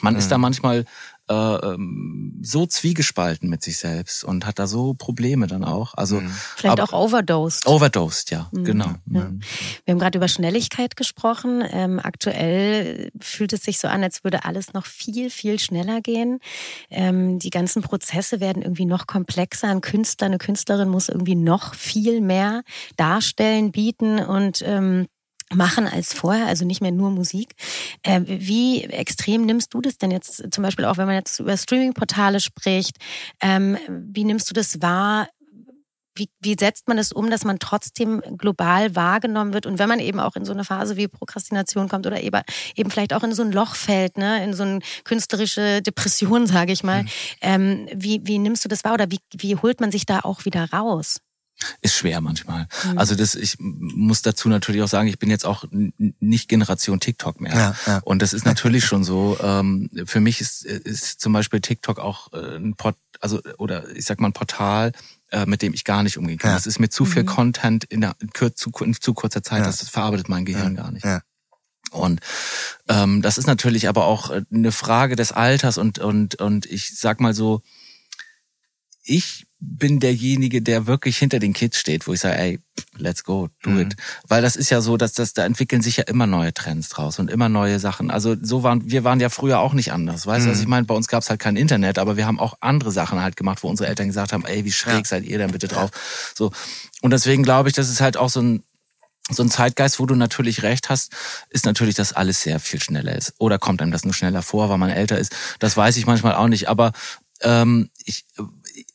man mhm. ist da manchmal äh, ähm, so zwiegespalten mit sich selbst und hat da so Probleme dann auch. Also mhm. vielleicht auch overdosed. Overdosed, ja, mhm. genau. Ja. Mhm. Wir haben gerade über Schnelligkeit gesprochen. Ähm, aktuell fühlt es sich so an, als würde alles noch viel, viel schneller gehen. Ähm, die ganzen Prozesse werden irgendwie noch komplexer. Ein Künstler, eine Künstlerin muss irgendwie noch viel mehr darstellen, bieten und ähm, machen als vorher, also nicht mehr nur Musik. Äh, wie extrem nimmst du das denn jetzt zum Beispiel auch, wenn man jetzt über Streaming-Portale spricht? Ähm, wie nimmst du das wahr? Wie, wie setzt man das um, dass man trotzdem global wahrgenommen wird? Und wenn man eben auch in so eine Phase wie Prokrastination kommt oder eben, eben vielleicht auch in so ein Loch fällt, ne? in so eine künstlerische Depression, sage ich mal, mhm. ähm, wie, wie nimmst du das wahr oder wie, wie holt man sich da auch wieder raus? Ist schwer manchmal. Mhm. Also das, ich muss dazu natürlich auch sagen, ich bin jetzt auch nicht Generation TikTok mehr. Ja, ja. Und das ist natürlich schon so. Ähm, für mich ist, ist zum Beispiel TikTok auch äh, ein Port, also oder ich sag mal ein Portal, äh, mit dem ich gar nicht umgehen kann. Ja. Das ist mir zu viel mhm. Content in, der, zu, in zu kurzer Zeit, das verarbeitet mein Gehirn gar nicht. Und ähm, das ist natürlich aber auch eine Frage des Alters und und und ich sag mal so, ich bin derjenige, der wirklich hinter den Kids steht, wo ich sage, ey, let's go, do mhm. it. Weil das ist ja so, dass das, da entwickeln sich ja immer neue Trends draus und immer neue Sachen. Also so waren, wir waren ja früher auch nicht anders. Weißt du, mhm. was ich meine? Bei uns gab es halt kein Internet, aber wir haben auch andere Sachen halt gemacht, wo unsere Eltern gesagt haben, ey, wie schräg ja. seid ihr denn bitte drauf? So. Und deswegen glaube ich, das ist halt auch so ein, so ein Zeitgeist, wo du natürlich recht hast, ist natürlich, dass alles sehr viel schneller ist. Oder kommt einem das nur schneller vor, weil man älter ist? Das weiß ich manchmal auch nicht. Aber ähm, ich,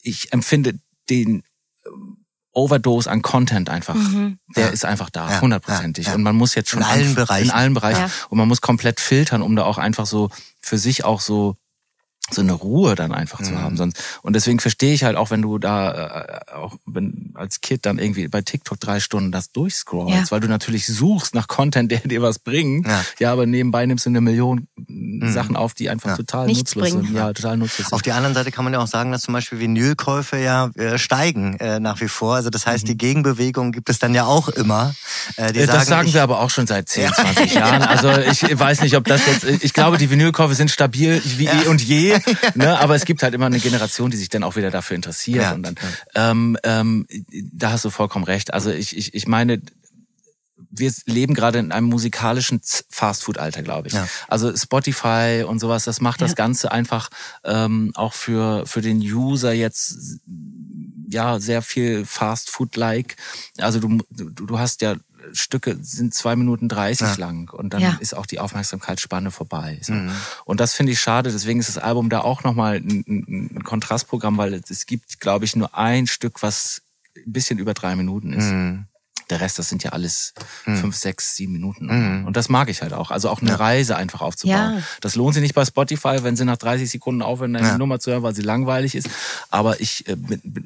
ich empfinde den ähm, Overdose an Content einfach, mhm. der ja. ist einfach da, hundertprozentig. Ja, ja, Und man muss jetzt schon in allen Bereichen, in allen Bereichen, und man muss komplett filtern, um da auch einfach so für sich auch so so eine Ruhe dann einfach mhm. zu haben. Sonst und deswegen verstehe ich halt auch, wenn du da äh, auch wenn als Kind dann irgendwie bei TikTok drei Stunden das durchscrollst, ja. weil du natürlich suchst nach Content, der dir was bringt. Ja, ja aber nebenbei nimmst du eine Million mhm. Sachen auf, die einfach ja. total Nichts nutzlos bringen. sind. Ja, total nutzlos sind. Auf der anderen Seite kann man ja auch sagen, dass zum Beispiel Vinylkäufe ja äh, steigen äh, nach wie vor. Also das heißt, mhm. die Gegenbewegung gibt es dann ja auch immer. Äh, die das sagen, sagen ich, wir aber auch schon seit 10, 20 Jahren. Also ich weiß nicht, ob das jetzt. Ich glaube, die Vinylkäufe sind stabil wie eh und je. ne? Aber es gibt halt immer eine Generation, die sich dann auch wieder dafür interessiert. Ja. Und dann, ähm, ähm, da hast du vollkommen recht. Also ich, ich, ich meine, wir leben gerade in einem musikalischen Fastfood-Alter, glaube ich. Ja. Also Spotify und sowas, das macht ja. das Ganze einfach ähm, auch für für den User jetzt ja sehr viel Fastfood-like. Also du, du du hast ja Stücke sind zwei Minuten dreißig ja. lang und dann ja. ist auch die Aufmerksamkeitsspanne vorbei. So. Mhm. Und das finde ich schade. Deswegen ist das Album da auch nochmal ein, ein Kontrastprogramm, weil es gibt, glaube ich, nur ein Stück, was ein bisschen über drei Minuten ist. Mhm. Der Rest, das sind ja alles mhm. fünf, sechs, sieben Minuten. Mhm. Und das mag ich halt auch. Also auch eine ja. Reise einfach aufzubauen. Ja. Das lohnt sich nicht bei Spotify, wenn sie nach 30 Sekunden aufhören, eine ja. Nummer zu hören, weil sie langweilig ist. Aber ich äh,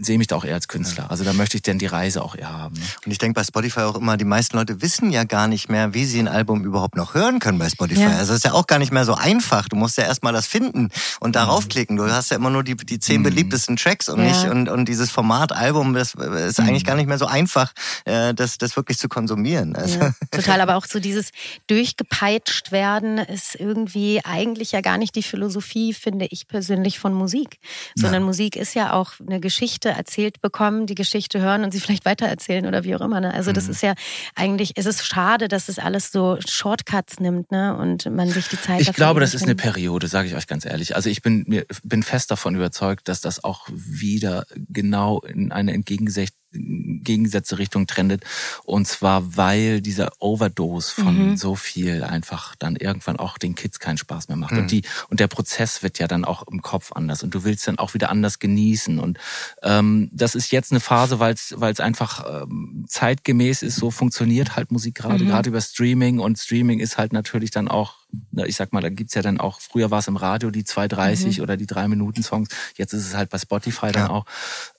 sehe mich da auch eher als Künstler. Also da möchte ich denn die Reise auch eher haben. Ne? Und ich denke bei Spotify auch immer, die meisten Leute wissen ja gar nicht mehr, wie sie ein Album überhaupt noch hören können bei Spotify. Also es ist ja auch gar nicht mehr so einfach. Du musst ja erstmal das finden und darauf mhm. klicken. Du hast ja immer nur die, die zehn mhm. beliebtesten Tracks und nicht und, und dieses Format Album, das ist eigentlich mhm. gar nicht mehr so einfach, äh, das, das wirklich zu konsumieren konsumieren. Also. Ja, total, aber auch so dieses durchgepeitscht werden ist irgendwie eigentlich ja gar nicht die Philosophie, finde ich persönlich, von Musik. Sondern ja. Musik ist ja auch eine Geschichte erzählt bekommen, die Geschichte hören und sie vielleicht weitererzählen oder wie auch immer. Ne? Also das mhm. ist ja eigentlich, es ist schade, dass es alles so Shortcuts nimmt ne? und man sich die Zeit Ich glaube, das ist eine Periode, sage ich euch ganz ehrlich. Also ich bin, mir, bin fest davon überzeugt, dass das auch wieder genau in eine entgegengesetzte gegensätzliche Richtung trendet. Und zwar, weil dieser Overdose von mhm. so viel einfach dann irgendwann auch den Kids keinen Spaß mehr macht. Mhm. Und die, und der Prozess wird ja dann auch im Kopf anders und du willst dann auch wieder anders genießen. Und ähm, das ist jetzt eine Phase, weil es einfach ähm, zeitgemäß ist, so funktioniert halt Musik gerade, mhm. gerade über Streaming. Und Streaming ist halt natürlich dann auch ich sag mal, da gibt's ja dann auch, früher war es im Radio die 2,30 mhm. oder die 3-Minuten-Songs, jetzt ist es halt bei Spotify dann ja. auch.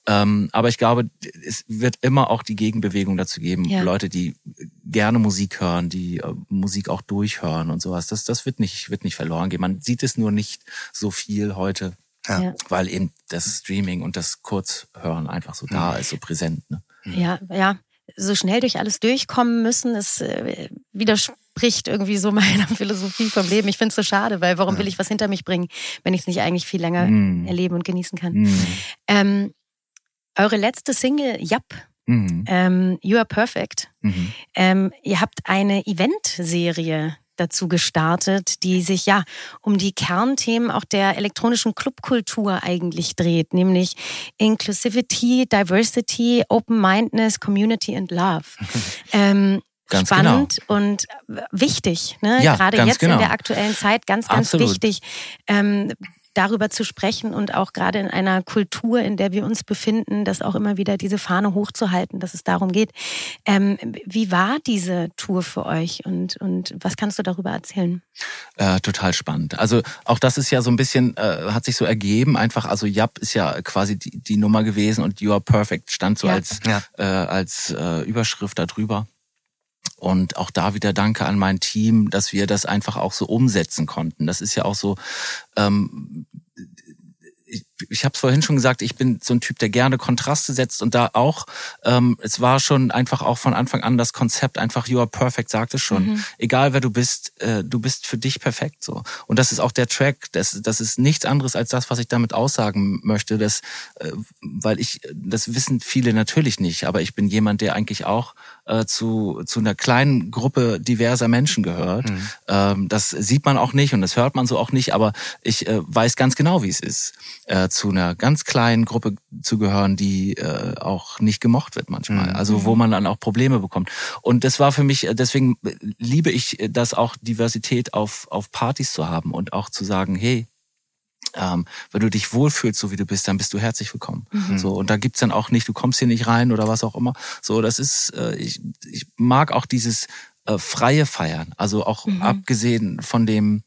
Ähm, aber ich glaube, es wird immer auch die Gegenbewegung dazu geben, ja. Leute, die gerne Musik hören, die äh, Musik auch durchhören und sowas. Das, das wird nicht, wird nicht verloren gehen. Man sieht es nur nicht so viel heute, ja. weil eben das Streaming und das Kurzhören einfach so da mhm. ist, so präsent. Ne? Ja, ja. So schnell durch alles durchkommen müssen, ist äh, widerspricht irgendwie so meiner Philosophie vom Leben. Ich finde es so schade, weil warum will ich was hinter mich bringen, wenn ich es nicht eigentlich viel länger mm. erleben und genießen kann? Mm. Ähm, eure letzte Single, Yap, mm. ähm, You Are Perfect. -hmm. Ähm, ihr habt eine Eventserie dazu gestartet, die sich ja um die Kernthemen auch der elektronischen Clubkultur eigentlich dreht, nämlich Inclusivity, Diversity, Open-Mindedness, Community and Love. ähm, Ganz spannend genau. und wichtig, ne? Ja, gerade jetzt genau. in der aktuellen Zeit ganz, ganz Absolut. wichtig. Ähm, darüber zu sprechen und auch gerade in einer Kultur, in der wir uns befinden, das auch immer wieder diese Fahne hochzuhalten, dass es darum geht. Ähm, wie war diese Tour für euch und, und was kannst du darüber erzählen? Äh, total spannend. Also auch das ist ja so ein bisschen, äh, hat sich so ergeben, einfach, also Yap ist ja quasi die, die Nummer gewesen und You Are Perfect stand so ja. als, ja. Äh, als äh, Überschrift darüber. Und auch da wieder Danke an mein Team, dass wir das einfach auch so umsetzen konnten. Das ist ja auch so, ähm, ich, ich habe es vorhin schon gesagt, ich bin so ein Typ, der gerne Kontraste setzt und da auch, ähm, es war schon einfach auch von Anfang an das Konzept, einfach you are perfect, sagt es schon. Mhm. Egal wer du bist, äh, du bist für dich perfekt so. Und das ist auch der Track, das, das ist nichts anderes als das, was ich damit aussagen möchte, dass, äh, weil ich, das wissen viele natürlich nicht, aber ich bin jemand, der eigentlich auch äh, zu, zu einer kleinen Gruppe diverser Menschen gehört. Mhm. Ähm, das sieht man auch nicht und das hört man so auch nicht, aber ich äh, weiß ganz genau, wie es ist. Äh, zu einer ganz kleinen Gruppe zu gehören, die äh, auch nicht gemocht wird manchmal. Mhm. Also wo man dann auch Probleme bekommt. Und das war für mich, äh, deswegen liebe ich das auch, Diversität auf, auf Partys zu haben und auch zu sagen, hey, ähm, wenn du dich wohlfühlst, so wie du bist, dann bist du herzlich willkommen. Mhm. So und da gibt's dann auch nicht, du kommst hier nicht rein oder was auch immer. So, das ist, äh, ich, ich mag auch dieses äh, freie Feiern. Also auch mhm. abgesehen von dem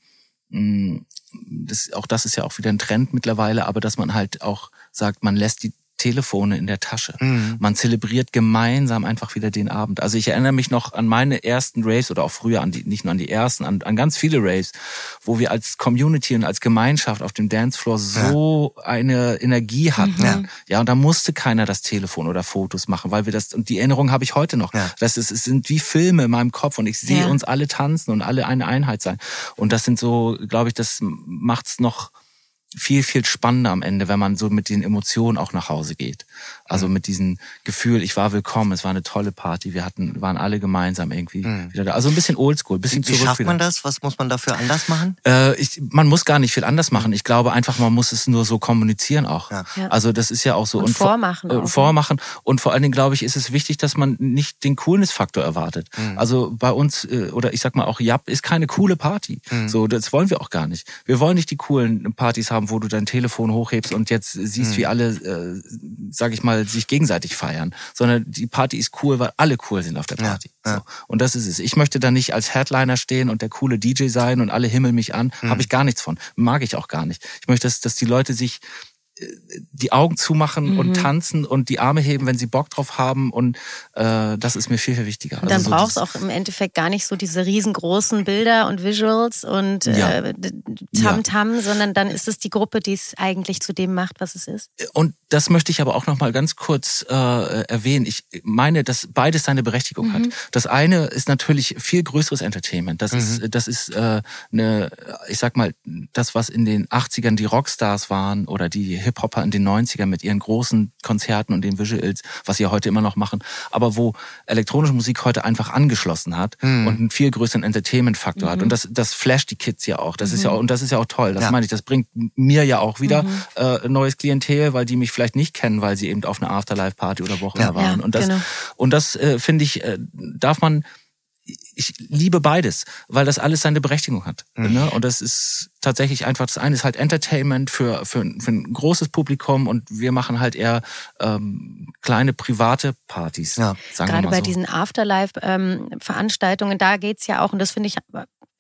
mh, mm, das, auch das ist ja auch wieder ein Trend mittlerweile, aber dass man halt auch sagt, man lässt die Telefone in der Tasche. Mhm. Man zelebriert gemeinsam einfach wieder den Abend. Also ich erinnere mich noch an meine ersten Raves oder auch früher an die, nicht nur an die ersten, an, an ganz viele Raves, wo wir als Community und als Gemeinschaft auf dem Dancefloor so ja. eine Energie hatten. Mhm. Ja, und da musste keiner das Telefon oder Fotos machen, weil wir das, und die Erinnerung habe ich heute noch. Ja. Das ist, es sind wie Filme in meinem Kopf und ich sehe ja. uns alle tanzen und alle eine Einheit sein. Und das sind so, glaube ich, das macht's noch viel, viel spannender am Ende, wenn man so mit den Emotionen auch nach Hause geht. Also mit diesem Gefühl, ich war willkommen, es war eine tolle Party, wir hatten, waren alle gemeinsam irgendwie mhm. wieder da. Also ein bisschen oldschool, ein bisschen wie, zurück. Wie schafft man das? Was muss man dafür anders machen? Äh, ich, man muss gar nicht viel anders machen. Ich glaube einfach, man muss es nur so kommunizieren auch. Ja. Also das ist ja auch so. Und, und vormachen. Äh, vormachen. Und vor allen Dingen, glaube ich, ist es wichtig, dass man nicht den Coolness-Faktor erwartet. Mhm. Also bei uns, äh, oder ich sag mal auch, Jap ist keine coole Party. Mhm. So, das wollen wir auch gar nicht. Wir wollen nicht die coolen Partys haben, wo du dein Telefon hochhebst und jetzt siehst, mhm. wie alle, äh, sag ich mal, sich gegenseitig feiern. Sondern die Party ist cool, weil alle cool sind auf der Party. Ja. So. Und das ist es. Ich möchte da nicht als Headliner stehen und der coole DJ sein und alle himmeln mich an. Mhm. Habe ich gar nichts von. Mag ich auch gar nicht. Ich möchte, dass, dass die Leute sich die Augen zumachen mhm. und tanzen und die Arme heben, wenn sie Bock drauf haben. Und äh, das ist mir viel, viel wichtiger. Und dann also so brauchst du auch im Endeffekt gar nicht so diese riesengroßen Bilder und Visuals und ja. äh, Tam-Tam, ja. sondern dann ist es die Gruppe, die es eigentlich zu dem macht, was es ist. Und das möchte ich aber auch noch mal ganz kurz äh, erwähnen. Ich meine, dass beides seine Berechtigung mhm. hat. Das eine ist natürlich viel größeres Entertainment. Das mhm. ist, das ist äh, eine, ich sag mal, das, was in den 80ern die Rockstars waren oder die Hip-Hopper in den 90ern mit ihren großen Konzerten und den Visuals, was sie heute immer noch machen, aber wo elektronische Musik heute einfach angeschlossen hat mhm. und einen viel größeren Entertainment-Faktor mhm. hat. Und das, das flasht die Kids ja auch. Das mhm. ist ja auch, und das ist ja auch toll. Das ja. meine ich. Das bringt mir ja auch wieder mhm. äh, neues Klientel, weil die mich vielleicht nicht kennen, weil sie eben auf einer Afterlife-Party oder Woche ja. waren. Ja, und das, genau. und das äh, finde ich, äh, darf man ich liebe beides, weil das alles seine Berechtigung hat. Mhm. Ne? Und das ist tatsächlich einfach, das eine ist halt Entertainment für, für, für ein großes Publikum und wir machen halt eher ähm, kleine private Partys. Ja. Sagen Gerade wir mal so. bei diesen Afterlife-Veranstaltungen, ähm, da geht's ja auch, und das finde ich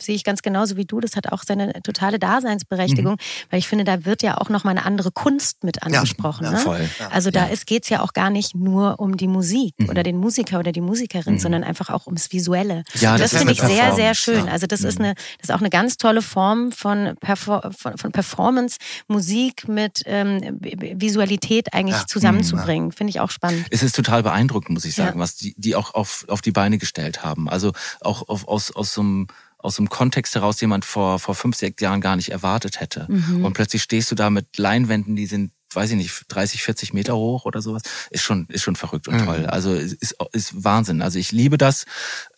sehe ich ganz genauso wie du. Das hat auch seine totale Daseinsberechtigung, mhm. weil ich finde, da wird ja auch noch mal eine andere Kunst mit angesprochen. Ja, ja, ne? voll. Also da ja. geht es ja auch gar nicht nur um die Musik mhm. oder den Musiker oder die Musikerin, mhm. sondern einfach auch ums Visuelle. Ja, das, das finde ich sehr, sehr schön. Also das ist mhm. eine, das ist auch eine ganz tolle Form von, Perfor von, von Performance, Musik mit ähm, Visualität eigentlich zusammenzubringen. Finde ich auch spannend. Es ist total beeindruckend, muss ich sagen, was die, die auch auf, auf die Beine gestellt haben. Also auch auf, aus, aus so einem aus einem Kontext heraus jemand vor, vor fünf, sechs Jahren gar nicht erwartet hätte. Mhm. Und plötzlich stehst du da mit Leinwänden, die sind weiß ich nicht, 30, 40 Meter hoch oder sowas, ist schon, ist schon verrückt und mhm. toll. Also ist, ist Wahnsinn. Also ich liebe das.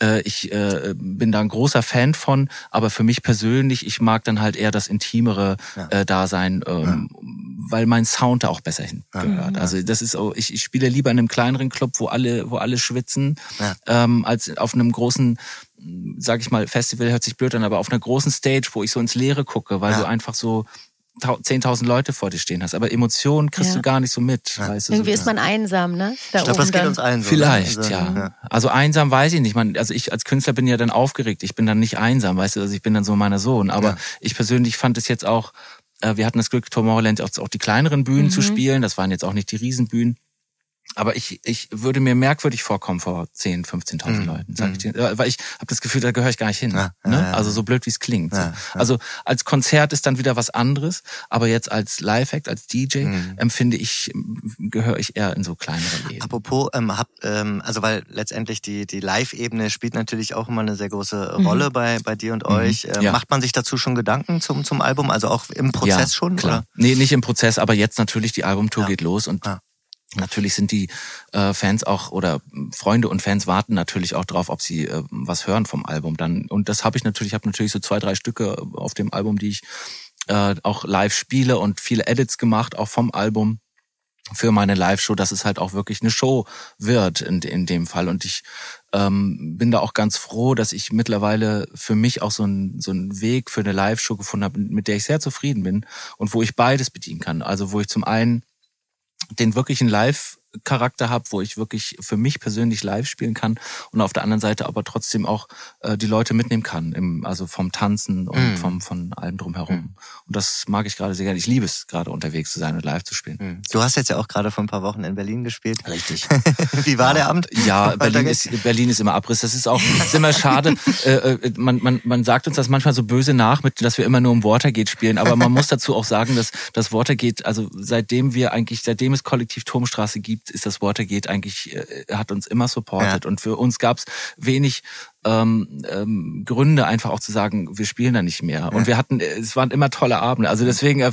Äh, ich äh, bin da ein großer Fan von, aber für mich persönlich, ich mag dann halt eher das intimere ja. äh, Dasein, ähm, ja. weil mein Sound da auch besser hingehört. Ja. Also das ist ich, ich spiele lieber in einem kleineren Club, wo alle, wo alle schwitzen, ähm, als auf einem großen sag ich mal, Festival hört sich blöd an, aber auf einer großen Stage, wo ich so ins Leere gucke, weil ja. du einfach so 10.000 Leute vor dir stehen hast, aber Emotionen kriegst ja. du gar nicht so mit. Ja. Weißt du, Irgendwie so, ist man einsam, ne? Da ich glaube, das geht uns allen so. Ne? Vielleicht, also, ja. ja. Also einsam weiß ich nicht. Man, also ich als Künstler bin ja dann aufgeregt. Ich bin dann nicht einsam, weißt du, also ich bin dann so meiner Sohn. Aber ich persönlich fand es jetzt auch, äh, wir hatten das Glück, Tomorrowland auch, auch die kleineren Bühnen mhm. zu spielen. Das waren jetzt auch nicht die Riesenbühnen. Aber ich, ich würde mir merkwürdig vorkommen vor 10, 15.000 mhm. Leuten, sag ich dir. Weil ich habe das Gefühl, da gehöre ich gar nicht hin. Ja, ne? Ja, also so blöd wie es klingt. Ja, also als Konzert ist dann wieder was anderes, aber jetzt als Live-Act, als DJ mhm. empfinde ich, gehöre ich eher in so kleinere Läden. Apropos, ähm, hab, ähm, also weil letztendlich die, die Live-Ebene spielt natürlich auch immer eine sehr große mhm. Rolle bei, bei dir und mhm. euch. Ähm, macht man sich dazu schon Gedanken zum, zum Album? Also auch im Prozess schon? Klar. Oder? Nee, nicht im Prozess, aber jetzt natürlich, die Albumtour geht los und Natürlich sind die äh, Fans auch oder Freunde und Fans warten natürlich auch drauf, ob sie äh, was hören vom Album dann. Und das habe ich natürlich, ich habe natürlich so zwei, drei Stücke auf dem Album, die ich äh, auch live spiele und viele Edits gemacht, auch vom Album für meine Live-Show, dass es halt auch wirklich eine Show wird in, in dem Fall. Und ich ähm, bin da auch ganz froh, dass ich mittlerweile für mich auch so einen so einen Weg für eine Live-Show gefunden habe, mit der ich sehr zufrieden bin und wo ich beides bedienen kann. Also wo ich zum einen den wirklichen Live Charakter habe, wo ich wirklich für mich persönlich live spielen kann und auf der anderen Seite aber trotzdem auch äh, die Leute mitnehmen kann, im, also vom Tanzen und mm. vom von allem drumherum. Mm. Und das mag ich gerade sehr gerne. Ich liebe es gerade unterwegs zu sein und live zu spielen. Mm. Du hast jetzt ja auch gerade vor ein paar Wochen in Berlin gespielt. Richtig. Wie war ja, der Abend? Ja, Berlin ist Berlin ist immer Abriss. Das ist auch ist immer schade. äh, äh, man, man, man sagt uns das manchmal so böse nach, mit, dass wir immer nur im Watergate spielen. Aber man muss dazu auch sagen, dass das Watergate, also seitdem wir eigentlich, seitdem es Kollektiv Turmstraße gibt, gibt, ist das Watergate eigentlich, äh, hat uns immer supportet. Ja. Und für uns gab es wenig ähm, ähm, Gründe, einfach auch zu sagen, wir spielen da nicht mehr. Ja. Und wir hatten, es waren immer tolle Abende. Also deswegen, äh,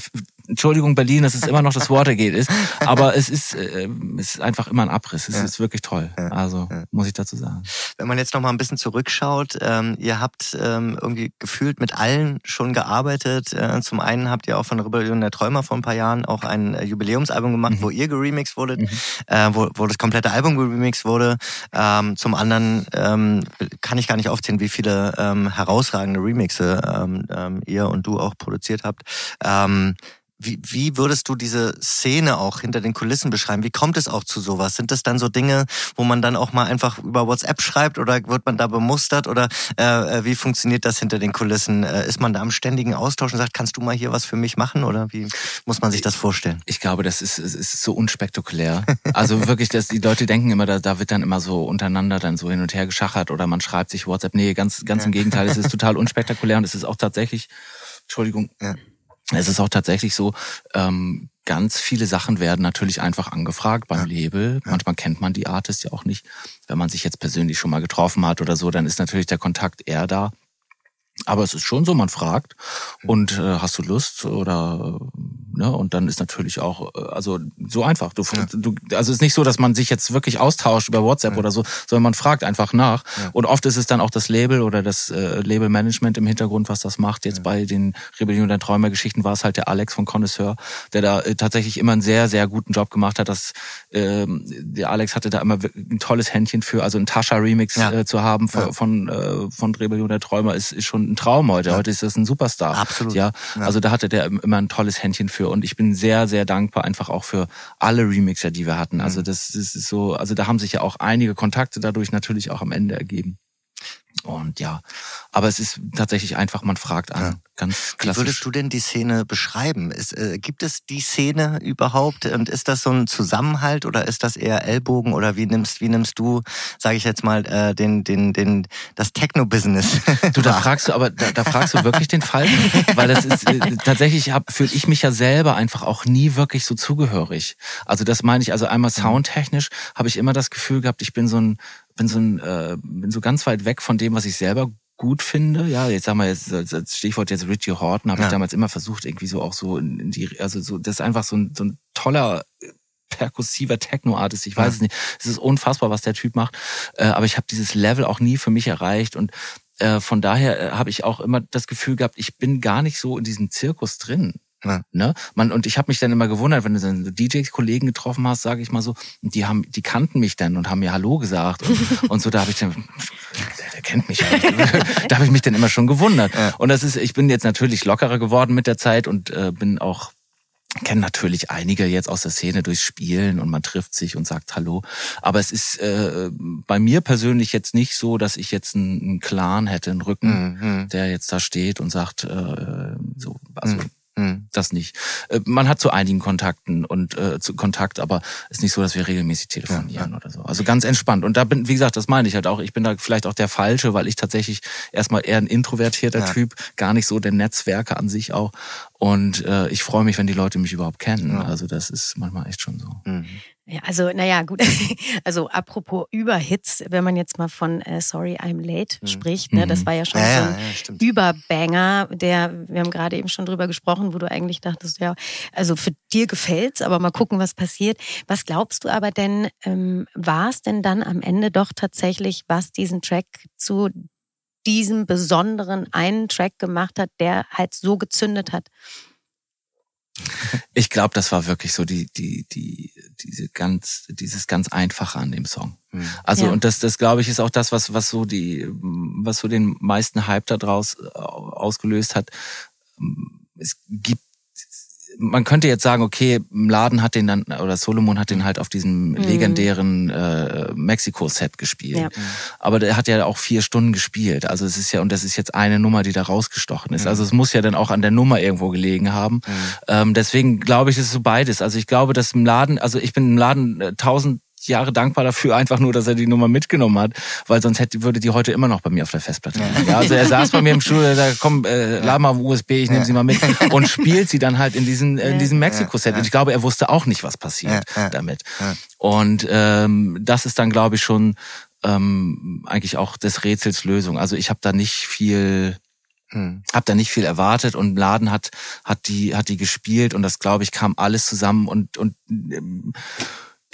Entschuldigung Berlin, dass es immer noch das Watergate ist, aber es ist, äh, es ist einfach immer ein Abriss. Es ja. ist wirklich toll. Ja. Also ja. muss ich dazu sagen. Wenn man jetzt noch mal ein bisschen zurückschaut, ähm, ihr habt ähm, irgendwie gefühlt mit allen schon gearbeitet. Äh, zum einen habt ihr auch von Rebellion der Träumer vor ein paar Jahren auch ein äh, Jubiläumsalbum gemacht, mhm. wo ihr geremixed wurdet, mhm. äh, wo, wo das komplette Album geremixed wurde. Ähm, zum anderen ähm, kann ich gar nicht aufzählen, wie viele ähm, herausragende Remixe ähm, ähm, ihr und du auch produziert habt. Ähm, wie, wie würdest du diese Szene auch hinter den Kulissen beschreiben? Wie kommt es auch zu sowas? Sind das dann so Dinge, wo man dann auch mal einfach über WhatsApp schreibt oder wird man da bemustert oder äh, äh, wie funktioniert das hinter den Kulissen? Äh, ist man da am ständigen Austausch und sagt, kannst du mal hier was für mich machen oder wie muss man sich das vorstellen? Ich glaube, das ist, ist so unspektakulär. Also wirklich, dass die Leute denken immer, da, da wird dann immer so untereinander dann so hin und her geschachert oder man schreibt sich WhatsApp. Nee, ganz, ganz im Gegenteil, es ist total unspektakulär und es ist auch tatsächlich, Entschuldigung, ja es ist auch tatsächlich so, ähm, ganz viele Sachen werden natürlich einfach angefragt beim ja. Label. Manchmal kennt man die Artist ja auch nicht. Wenn man sich jetzt persönlich schon mal getroffen hat oder so, dann ist natürlich der Kontakt eher da. Aber es ist schon so, man fragt und äh, hast du Lust oder ne und dann ist natürlich auch äh, also so einfach. Du, ja. du also es ist nicht so, dass man sich jetzt wirklich austauscht über WhatsApp ja. oder so, sondern man fragt einfach nach. Ja. Und oft ist es dann auch das Label oder das äh, Labelmanagement im Hintergrund, was das macht. Jetzt bei den Rebellion der Träumer Geschichten war es halt der Alex von Connoisseur, der da äh, tatsächlich immer einen sehr sehr guten Job gemacht hat. Dass äh, der Alex hatte da immer ein tolles Händchen für, also ein Tascha Remix äh, zu haben von von, äh, von Rebellion der Träumer ist, ist schon ein Traum heute. Heute ist das ein Superstar. Absolut. Ja, also da hatte der immer ein tolles Händchen für und ich bin sehr, sehr dankbar einfach auch für alle Remixer, die wir hatten. Also mhm. das, das ist so, also da haben sich ja auch einige Kontakte dadurch natürlich auch am Ende ergeben. Und ja, aber es ist tatsächlich einfach, man fragt an. Ja. Ganz klassisch. Wie würdest du denn die Szene beschreiben? Ist, äh, gibt es die Szene überhaupt und ist das so ein Zusammenhalt oder ist das eher Ellbogen oder wie nimmst wie nimmst du, sage ich jetzt mal, äh, den den den das Techno-Business? Du, da fragst du aber da, da fragst du wirklich den Falschen, weil das ist äh, tatsächlich fühle ich mich ja selber einfach auch nie wirklich so zugehörig. Also das meine ich, also einmal mhm. soundtechnisch habe ich immer das Gefühl gehabt, ich bin so ein bin so ein äh, bin so ganz weit weg von dem, was ich selber gut finde. Ja, jetzt sagen wir jetzt als Stichwort jetzt Richie Horton habe ja. ich damals immer versucht irgendwie so auch so in die also so das ist einfach so ein, so ein toller perkussiver Techno-Artist, ich weiß ja. es nicht. Es ist unfassbar, was der Typ macht. Äh, aber ich habe dieses Level auch nie für mich erreicht und äh, von daher äh, habe ich auch immer das Gefühl gehabt, ich bin gar nicht so in diesem Zirkus drin. Ja. Ne? Man, und ich habe mich dann immer gewundert, wenn du dann so DJ-Kollegen getroffen hast, sage ich mal so, die haben, die kannten mich dann und haben mir Hallo gesagt und, und so, da habe ich dann, der, der kennt mich ja. da habe ich mich dann immer schon gewundert. Ja. Und das ist, ich bin jetzt natürlich lockerer geworden mit der Zeit und äh, bin auch kenne natürlich einige jetzt aus der Szene durchs Spielen und man trifft sich und sagt Hallo. Aber es ist äh, bei mir persönlich jetzt nicht so, dass ich jetzt einen, einen Clan hätte, einen Rücken, mhm. der jetzt da steht und sagt, äh, so, also mhm. Hm. Das nicht. Äh, man hat zu einigen Kontakten und äh, zu Kontakt, aber es ist nicht so, dass wir regelmäßig telefonieren ja, oder so. Also ganz entspannt. Und da bin, wie gesagt, das meine ich halt auch. Ich bin da vielleicht auch der Falsche, weil ich tatsächlich erstmal eher ein introvertierter ja. Typ, gar nicht so der Netzwerker an sich auch. Und äh, ich freue mich, wenn die Leute mich überhaupt kennen. Also das ist manchmal echt schon so. Mhm. Ja, also naja, gut. Also apropos Überhits, wenn man jetzt mal von äh, Sorry I'm Late mhm. spricht, ne, das mhm. war ja schon ja, so ein ja, Überbanger, der, wir haben gerade eben schon drüber gesprochen, wo du eigentlich dachtest, ja, also für dir gefällt's, aber mal gucken, was passiert. Was glaubst du aber denn, ähm, war es denn dann am Ende doch tatsächlich, was diesen Track zu diesem besonderen einen Track gemacht hat, der halt so gezündet hat? Ich glaube, das war wirklich so die, die, die, diese ganz, dieses ganz Einfache an dem Song. Mhm. Also, ja. und das, das glaube ich, ist auch das, was, was so die, was so den meisten Hype da draus äh, ausgelöst hat. Es gibt man könnte jetzt sagen, okay, Laden hat den dann, oder Solomon hat den halt auf diesem mhm. legendären äh, Mexiko-Set gespielt. Ja. Aber der hat ja auch vier Stunden gespielt. Also es ist ja, und das ist jetzt eine Nummer, die da rausgestochen ist. Mhm. Also es muss ja dann auch an der Nummer irgendwo gelegen haben. Mhm. Ähm, deswegen glaube ich, es ist so beides. Also ich glaube, dass im Laden, also ich bin im Laden äh, tausend Jahre dankbar dafür, einfach nur, dass er die Nummer mitgenommen hat, weil sonst hätte, würde die heute immer noch bei mir auf der Festplatte liegen. Ja, also er saß bei mir im Studio, er sagt, komm, äh, lad mal auf USB, ich nehme sie mal mit und spielt sie dann halt in diesem, äh, in diesem Mexiko-Set. Und ich glaube, er wusste auch nicht, was passiert damit. Und ähm, das ist dann, glaube ich, schon ähm, eigentlich auch des Rätsels Lösung. Also ich habe da nicht viel Mhm. Hab da nicht viel erwartet und Laden hat hat die hat die gespielt und das glaube ich kam alles zusammen und und ähm,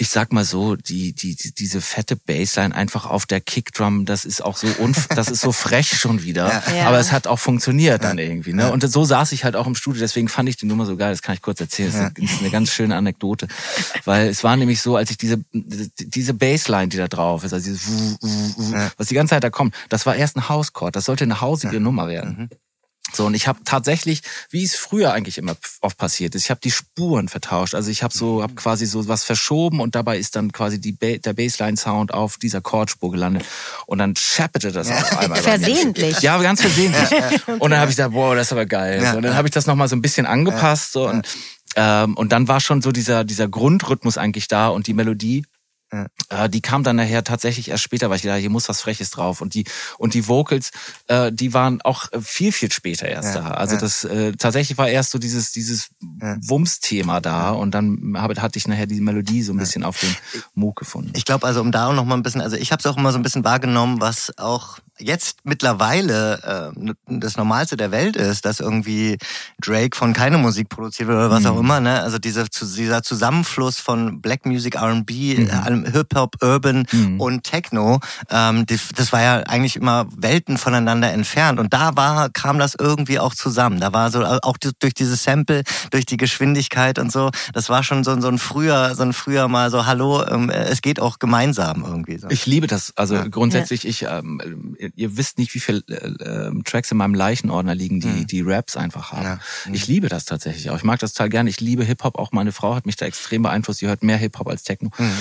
ich sag mal so, die, die, diese fette Bassline einfach auf der Kickdrum, das ist auch so unf das ist so frech schon wieder. Ja. Aber es hat auch funktioniert dann irgendwie. Ne? Und so saß ich halt auch im Studio, deswegen fand ich die Nummer so geil, das kann ich kurz erzählen. Das ist eine ganz schöne Anekdote. Weil es war nämlich so, als ich diese, diese Bassline, die da drauf ist, also dieses was die ganze Zeit da kommt, das war erst ein Housecore, das sollte eine hausige Nummer werden. Mhm. So, und ich habe tatsächlich, wie es früher eigentlich immer oft passiert ist, ich habe die Spuren vertauscht. Also ich habe so, habe quasi so was verschoben und dabei ist dann quasi die ba der Bassline-Sound auf dieser Chordspur gelandet. Und dann schepperte das auf einmal. Versehentlich. Ja, ganz versehentlich. Und dann habe ich gesagt, boah, das ist aber geil. So, und dann habe ich das nochmal so ein bisschen angepasst. So, und, ähm, und dann war schon so dieser, dieser Grundrhythmus eigentlich da und die Melodie ja. Äh, die kam dann nachher tatsächlich erst später, weil ich dachte, hier muss was Freches drauf. Und die und die Vocals, äh, die waren auch viel viel später erst ja. da. Also ja. das äh, tatsächlich war erst so dieses dieses Wumms-Thema da und dann habe, hatte ich nachher die Melodie so ein bisschen auf den Moog gefunden. Ich glaube also um da auch noch mal ein bisschen, also ich habe es auch immer so ein bisschen wahrgenommen, was auch jetzt mittlerweile äh, das Normalste der Welt ist, dass irgendwie Drake von keine Musik produziert wird oder was mhm. auch immer. Ne? Also dieser, dieser Zusammenfluss von Black Music, R&B, mhm. Hip-Hop, Urban mhm. und Techno, ähm, die, das war ja eigentlich immer Welten voneinander entfernt. Und da war kam das irgendwie auch zusammen. Da war so auch durch dieses Sample, durch die Geschwindigkeit und so, das war schon so, so ein früher, so ein früher mal so Hallo, ähm, es geht auch gemeinsam irgendwie. So. Ich liebe das. Also ja. grundsätzlich, ich ähm, ihr wisst nicht, wie viele äh, äh, Tracks in meinem Leichenordner liegen, die mhm. die Raps einfach haben. Ja. Mhm. Ich liebe das tatsächlich auch. Ich mag das total gerne. Ich liebe Hip Hop. Auch meine Frau hat mich da extrem beeinflusst. Sie hört mehr Hip Hop als Techno. Mhm.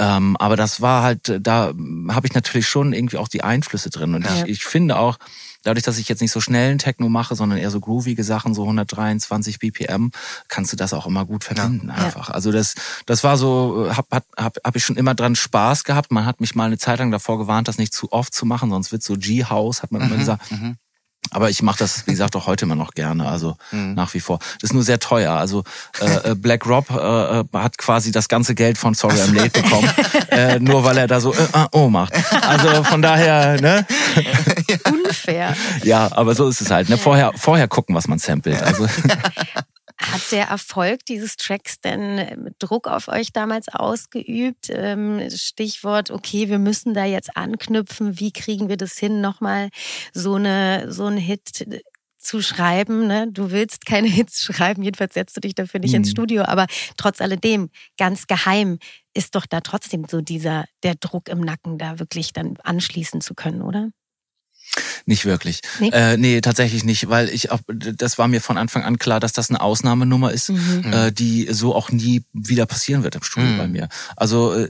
Ähm, aber das war halt, da habe ich natürlich schon irgendwie auch die Einflüsse drin. Und ja. ich, ich finde auch, dadurch, dass ich jetzt nicht so schnellen Techno mache, sondern eher so groovige Sachen, so 123 BPM, kannst du das auch immer gut verbinden ja. einfach. Also das, das war so, hab, hab, hab, hab ich schon immer dran Spaß gehabt. Man hat mich mal eine Zeit lang davor gewarnt, das nicht zu oft zu machen, sonst wird so G-House, hat man mhm, immer gesagt. Mhm. Aber ich mache das, wie gesagt, auch heute immer noch gerne, also mhm. nach wie vor. Das ist nur sehr teuer. Also äh, äh Black Rob äh, äh, hat quasi das ganze Geld von Sorry I'm Late bekommen, äh, nur weil er da so äh, äh, oh macht. Also von daher, ne? Unfair. Ja, aber so ist es halt. Ne? Vorher, vorher gucken, was man samplet. Also Hat der Erfolg dieses Tracks denn ähm, Druck auf euch damals ausgeübt? Ähm, Stichwort, okay, wir müssen da jetzt anknüpfen. Wie kriegen wir das hin, nochmal so eine, so einen Hit äh, zu schreiben. Ne? Du willst keine Hits schreiben, jedenfalls setzt du dich dafür nicht mhm. ins Studio, aber trotz alledem, ganz geheim, ist doch da trotzdem so dieser, der Druck im Nacken, da wirklich dann anschließen zu können, oder? Nicht wirklich. Nee. Äh, nee, tatsächlich nicht, weil ich auch, das war mir von Anfang an klar, dass das eine Ausnahmenummer ist, mhm. äh, die so auch nie wieder passieren wird im Studio mhm. bei mir. Also äh,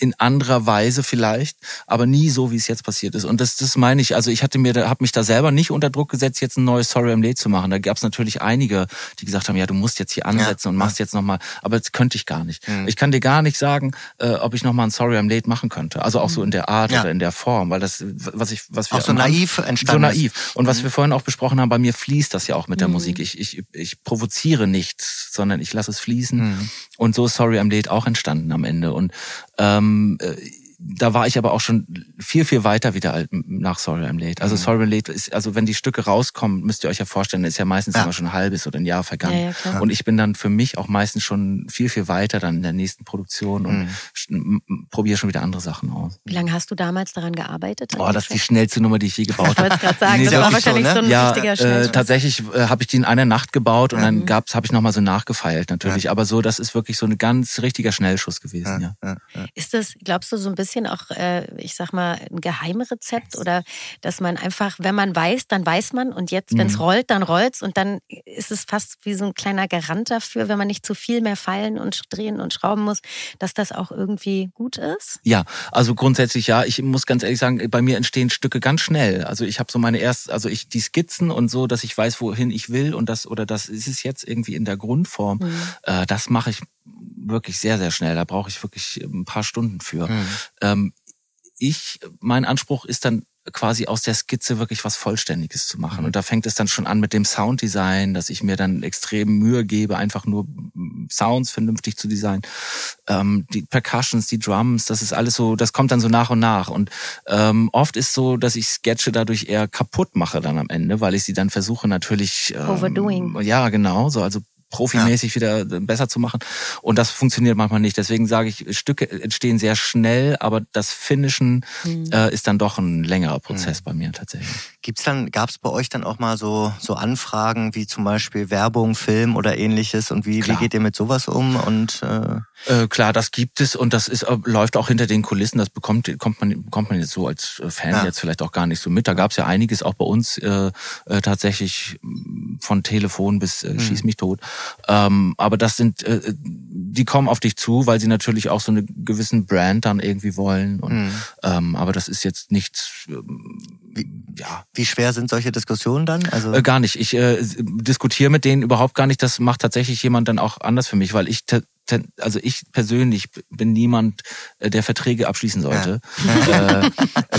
in anderer Weise vielleicht, aber nie so, wie es jetzt passiert ist. Und das, das meine ich. Also ich hatte mir, habe mich da selber nicht unter Druck gesetzt, jetzt ein neues Sorry I'm Late zu machen. Da gab es natürlich einige, die gesagt haben, ja, du musst jetzt hier ansetzen ja, und machst ja. jetzt nochmal. Aber das könnte ich gar nicht. Mhm. Ich kann dir gar nicht sagen, äh, ob ich nochmal ein Sorry I'm Late machen könnte. Also auch so in der Art ja. oder in der Form, weil das, was ich, was wir auch so naiv entstanden. So naiv. Und was mhm. wir vorhin auch besprochen haben, bei mir fließt das ja auch mit der mhm. Musik. Ich, ich, ich provoziere nichts, sondern ich lasse es fließen. Mhm. Und so ist Sorry I'm Late auch entstanden am Ende. Und ähm, äh, da war ich aber auch schon viel, viel weiter wieder nach Sorry I'm Late. Also mhm. Sorry I'm Late ist, also wenn die Stücke rauskommen, müsst ihr euch ja vorstellen, ist ja meistens ja. immer schon ein halbes oder ein Jahr vergangen. Ja, ja, und ich bin dann für mich auch meistens schon viel, viel weiter dann in der nächsten Produktion und mhm. probiere schon wieder andere Sachen aus. Wie lange hast du damals daran gearbeitet? Oh, das ist die schnellste Nummer, die ich je gebaut habe. Ich wollte gerade sagen, nee, das war wahrscheinlich so, ne? so ein ja, richtiger Schnellschuss. Äh, tatsächlich äh, habe ich die in einer Nacht gebaut und mhm. dann gab's, habe ich nochmal so nachgefeilt natürlich. Aber so, das ist wirklich so ein ganz richtiger Schnellschuss gewesen. Ja. Ist das, glaubst du, so ein bisschen auch äh, ich sag mal, ein Geheimrezept oder dass man einfach, wenn man weiß, dann weiß man und jetzt, wenn es mhm. rollt, dann rollt's und dann ist es fast wie so ein kleiner Garant dafür, wenn man nicht zu viel mehr feilen und drehen und schrauben muss, dass das auch irgendwie gut ist? Ja, also grundsätzlich ja. Ich muss ganz ehrlich sagen, bei mir entstehen Stücke ganz schnell. Also ich habe so meine erst, also ich die Skizzen und so, dass ich weiß, wohin ich will und das oder das ist es jetzt irgendwie in der Grundform. Mhm. Äh, das mache ich wirklich sehr, sehr schnell. Da brauche ich wirklich ein paar Stunden für. Mhm. Ähm, ich, mein Anspruch ist dann quasi aus der Skizze wirklich was Vollständiges zu machen. Mhm. Und da fängt es dann schon an mit dem Sounddesign, dass ich mir dann extrem Mühe gebe, einfach nur Sounds vernünftig zu designen. Ähm, die Percussions, die Drums, das ist alles so, das kommt dann so nach und nach. Und ähm, oft ist so, dass ich Sketche dadurch eher kaputt mache dann am Ende, weil ich sie dann versuche natürlich ähm, Overdoing. Ja, genau, so also profimäßig ja. wieder besser zu machen. Und das funktioniert manchmal nicht. Deswegen sage ich, Stücke entstehen sehr schnell, aber das Finishen mhm. äh, ist dann doch ein längerer Prozess mhm. bei mir tatsächlich. Gibt's dann, gab's bei euch dann auch mal so, so Anfragen wie zum Beispiel Werbung, Film oder ähnliches? Und wie, wie geht ihr mit sowas um? Und äh äh, klar, das gibt es und das ist äh, läuft auch hinter den Kulissen. Das bekommt kommt man bekommt man jetzt so als äh, Fan ja. jetzt vielleicht auch gar nicht so mit. Da gab's ja einiges auch bei uns äh, äh, tatsächlich von Telefon bis äh, mhm. schieß mich tot. Ähm, aber das sind äh, die kommen auf dich zu, weil sie natürlich auch so eine gewissen Brand dann irgendwie wollen. Und, mhm. ähm, aber das ist jetzt nichts. Ähm, wie, ja. Wie schwer sind solche Diskussionen dann? Also äh, gar nicht. Ich äh, diskutiere mit denen überhaupt gar nicht. Das macht tatsächlich jemand dann auch anders für mich, weil ich also ich persönlich bin niemand, äh, der Verträge abschließen sollte, ja. äh,